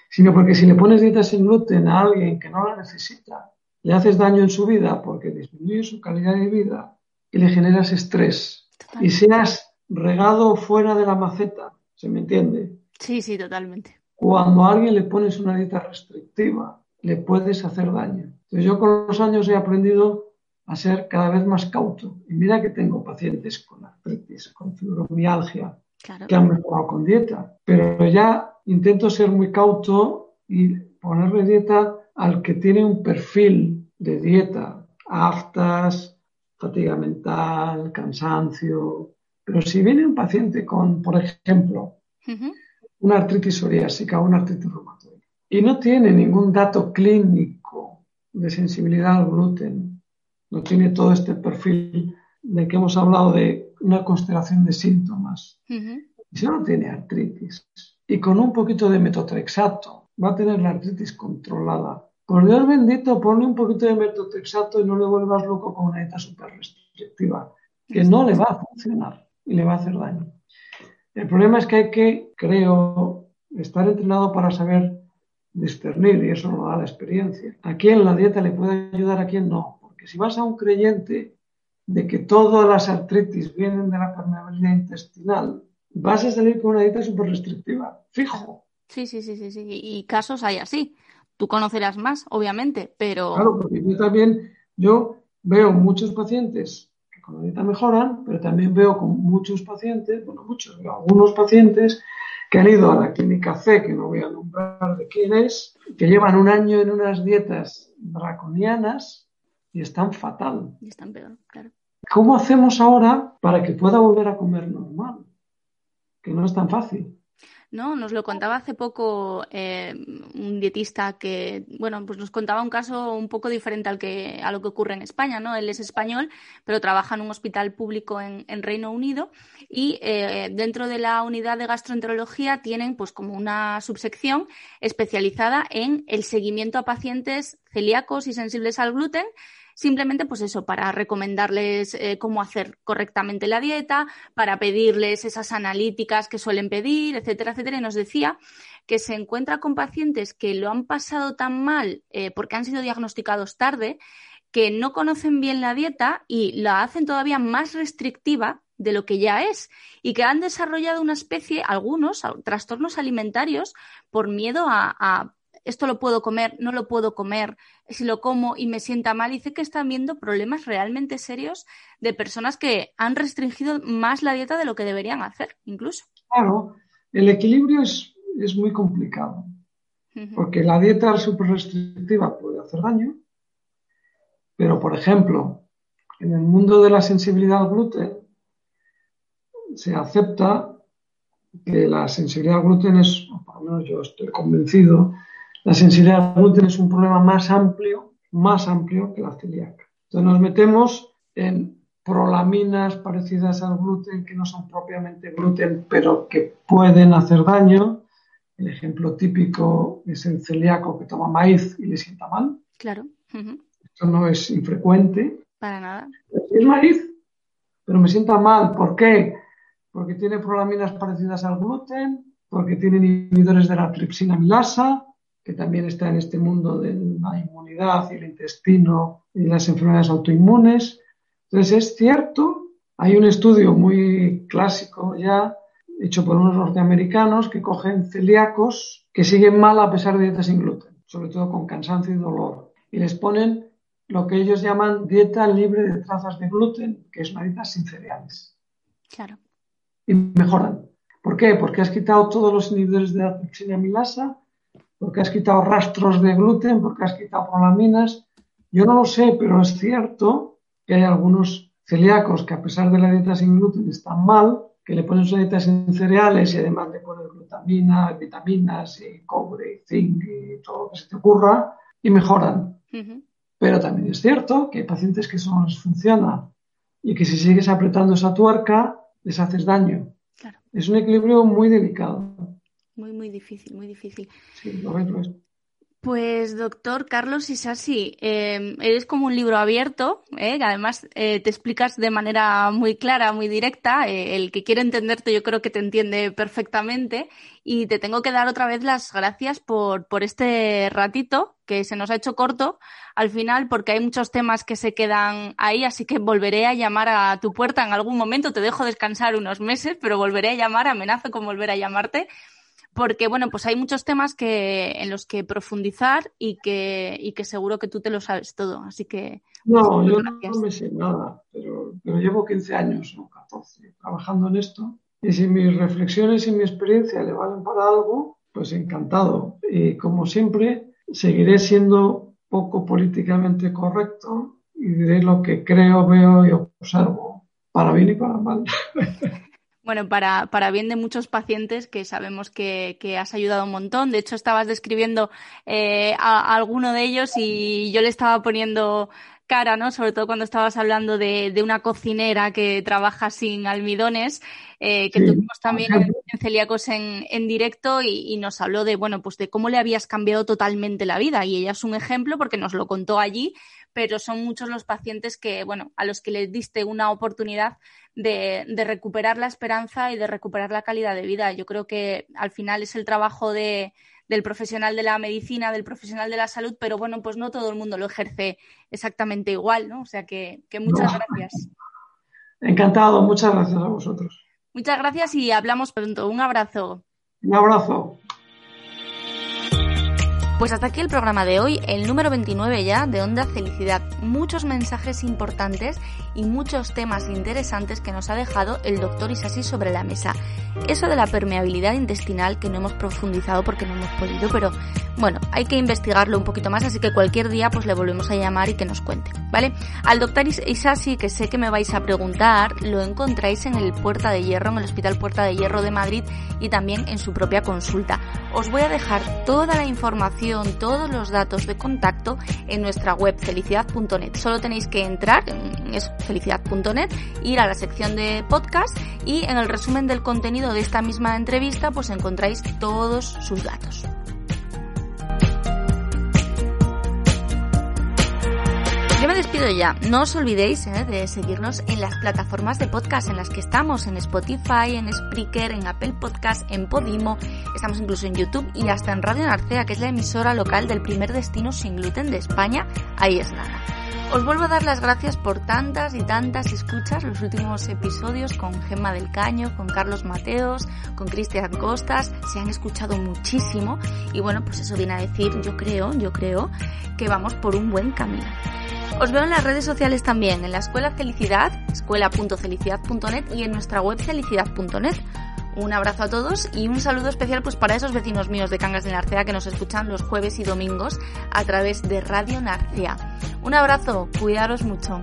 sino porque si le pones dieta sin gluten a alguien que no la necesita, le haces daño en su vida porque disminuye su calidad de vida y le generas estrés. Y seas regado fuera de la maceta, ¿se me entiende? Sí, sí, totalmente. Cuando a alguien le pones una dieta restrictiva, le puedes hacer daño. Entonces yo con los años he aprendido a ser cada vez más cauto. Y mira que tengo pacientes con artritis, con fibromialgia, que han mejorado con dieta, pero ya intento ser muy cauto y ponerle dieta al que tiene un perfil de dieta, aftas, fatiga mental, cansancio. Pero si viene un paciente con, por ejemplo, una artritis psoriásica o una artritis reumatoide y no tiene ningún dato clínico de sensibilidad al gluten, no tiene todo este perfil de que hemos hablado de una constelación de síntomas, y si no tiene artritis y con un poquito de metotrexato va a tener la artritis controlada, por Dios bendito, ponle un poquito de metotrexato y no le vuelvas loco con una dieta súper restrictiva, que no le va a funcionar y le va a hacer daño. El problema es que hay que, creo, estar entrenado para saber discernir y eso lo da la experiencia. ¿A quién la dieta le puede ayudar, a quién no? Porque si vas a un creyente de que todas las artritis vienen de la permeabilidad intestinal, vas a salir con una dieta súper restrictiva, fijo. Sí, sí, sí, sí, sí. Y casos hay así. Tú conocerás más, obviamente, pero... Claro, porque yo también, yo veo muchos pacientes con la dieta mejoran, pero también veo con muchos pacientes, bueno, muchos, algunos pacientes que han ido a la clínica C, que no voy a nombrar de quién es, que llevan un año en unas dietas draconianas y están fatal. Y están peor, claro. ¿Cómo hacemos ahora para que pueda volver a comer normal? Que no es tan fácil. ¿No? Nos lo contaba hace poco eh, un dietista que, bueno, pues nos contaba un caso un poco diferente al que, a lo que ocurre en España, ¿no? Él es español, pero trabaja en un hospital público en, Reino Unido y eh, dentro de la unidad de gastroenterología tienen pues como una subsección especializada en el seguimiento a pacientes celíacos y sensibles al gluten simplemente pues eso, para recomendarles eh, cómo hacer correctamente la dieta, para pedirles esas analíticas que suelen pedir, etcétera, etcétera. Y nos decía que se encuentra con pacientes que lo han pasado tan mal eh, porque han sido diagnosticados tarde, que no conocen bien la dieta y la hacen todavía más restrictiva de lo que ya es y que han desarrollado una especie, algunos, trastornos alimentarios por miedo a esto lo puedo comer, no lo puedo comer, si lo como y me sienta mal. Dice que están viendo problemas realmente serios de personas que han restringido más la dieta de lo que deberían hacer, incluso. Claro, el equilibrio es, muy complicado, porque la dieta súper restrictiva puede hacer daño, pero por ejemplo, en el mundo de la sensibilidad al gluten, se acepta que la sensibilidad al gluten es, por lo menos yo estoy convencido, la sensibilidad al gluten es un problema más amplio, más amplio que la celíaca. Entonces nos metemos en prolaminas parecidas al gluten que no son propiamente gluten, pero que pueden hacer daño. El ejemplo típico es el celíaco que toma maíz y le sienta mal. Claro. Esto no es infrecuente. Para nada. Es maíz, pero me sienta mal. ¿Por qué? Porque tiene prolaminas parecidas al gluten, porque tiene inhibidores de la tripsina milasa, que también está en este mundo de la inmunidad y el intestino y las enfermedades autoinmunes. Entonces es cierto, hay un estudio muy clásico ya hecho por unos norteamericanos que cogen celíacos que siguen mal a pesar de dietas sin gluten, sobre todo con cansancio y dolor, y les ponen lo que ellos llaman dieta libre de trazas de gluten, que es una dieta sin cereales. Claro. Y mejoran. ¿Por qué? Porque has quitado todos los inhibidores de la toxina milasa, porque has quitado rastros de gluten, porque has quitado prolaminas. Yo no lo sé, pero es cierto que hay algunos celíacos que a pesar de la dieta sin gluten están mal, que le ponen su dieta sin cereales y además le ponen glutamina, vitaminas y cobre zinc y todo lo que se te ocurra y mejoran. Pero también es cierto que hay pacientes que eso no les funciona y que si sigues apretando esa tuerca les haces daño. Es un equilibrio muy delicado. Muy, muy difícil, muy difícil. Sí, lo es, Pues, doctor Carlos Isasi, eh, eres como un libro abierto, ¿eh? además eh, te explicas de manera muy clara, muy directa. Eh, el que quiere entenderte, yo creo que te entiende perfectamente. Y te tengo que dar otra vez las gracias por, por este ratito, que se nos ha hecho corto al final, porque hay muchos temas que se quedan ahí, así que volveré a llamar a tu puerta en algún momento. Te dejo descansar unos meses, pero volveré a llamar, amenazo con volver a llamarte porque bueno, pues hay muchos temas que, en los que profundizar y que, y que seguro que tú te lo sabes todo. Así que. No, yo no me sé nada, pero, pero, llevo 15 años o 14 trabajando en esto. Y si mis reflexiones y mi experiencia le valen para algo, pues encantado. Y como siempre, seguiré siendo poco políticamente correcto y diré lo que creo, veo y observo, para bien y para mal. bueno, para, para bien de muchos pacientes que sabemos que, que has ayudado un montón. De hecho, estabas describiendo eh, a, alguno de ellos y yo le estaba poniendo cara, ¿no? Sobre todo cuando estabas hablando de, de una cocinera que trabaja sin almidones, eh, que tuvimos también en, Celíacos en, en directo y, y, nos habló de, bueno, pues de cómo le habías cambiado totalmente la vida. Y ella es un ejemplo porque nos lo contó allí, pero son muchos los pacientes que, bueno, a los que les diste una oportunidad de, de, recuperar la esperanza y de recuperar la calidad de vida. Yo creo que al final es el trabajo de, del profesional de la medicina, del profesional de la salud, pero bueno, pues no todo el mundo lo ejerce exactamente igual, ¿no? O sea que, que muchas no. gracias. Encantado, muchas gracias a vosotros. Muchas gracias y hablamos pronto. Un abrazo. Un abrazo. Pues hasta aquí el programa de hoy, el número 29 ya de Onda Felicidad. Muchos mensajes importantes y muchos temas interesantes que nos ha dejado el doctor Isasi sobre la mesa. Eso de la permeabilidad intestinal que no hemos profundizado porque no hemos podido, pero bueno, hay que investigarlo un poquito más, así que cualquier día pues le volvemos a llamar y que nos cuente, ¿vale? Al doctor Isasi, que sé que me vais a preguntar, lo encontráis en el Puerta de Hierro, en el Hospital Puerta de Hierro de Madrid y también en su propia consulta. Os voy a dejar toda la información, todos los datos de contacto en nuestra web felicidad.net. Solo tenéis que entrar en eso, felicidad.net, ir a la sección de podcast y en el resumen del contenido de esta misma entrevista pues encontráis todos sus datos. Yo me despido ya. No os olvidéis ¿eh? de seguirnos en las plataformas de podcast en las que estamos, en Spotify, en Spreaker, en Apple Podcast, en Podimo, estamos incluso en YouTube y hasta en Radio Narcea, que es la emisora local del primer destino sin gluten de España. Ahí es nada. Os vuelvo a dar las gracias por tantas y tantas escuchas, los últimos episodios con Gemma del Caño, con Carlos Mateos, con Cristian Costas, se han escuchado muchísimo y bueno, pues eso viene a decir, yo creo, yo creo que vamos por un buen camino. Os veo en las redes sociales también, en la Escuela Felicidad, escuela.felicidad.net y en nuestra web felicidad.net. Un abrazo a todos y un saludo especial pues para esos vecinos míos de Cangas de Narcea que nos escuchan los jueves y domingos a través de Radio Narcea. Un abrazo, cuidaros mucho.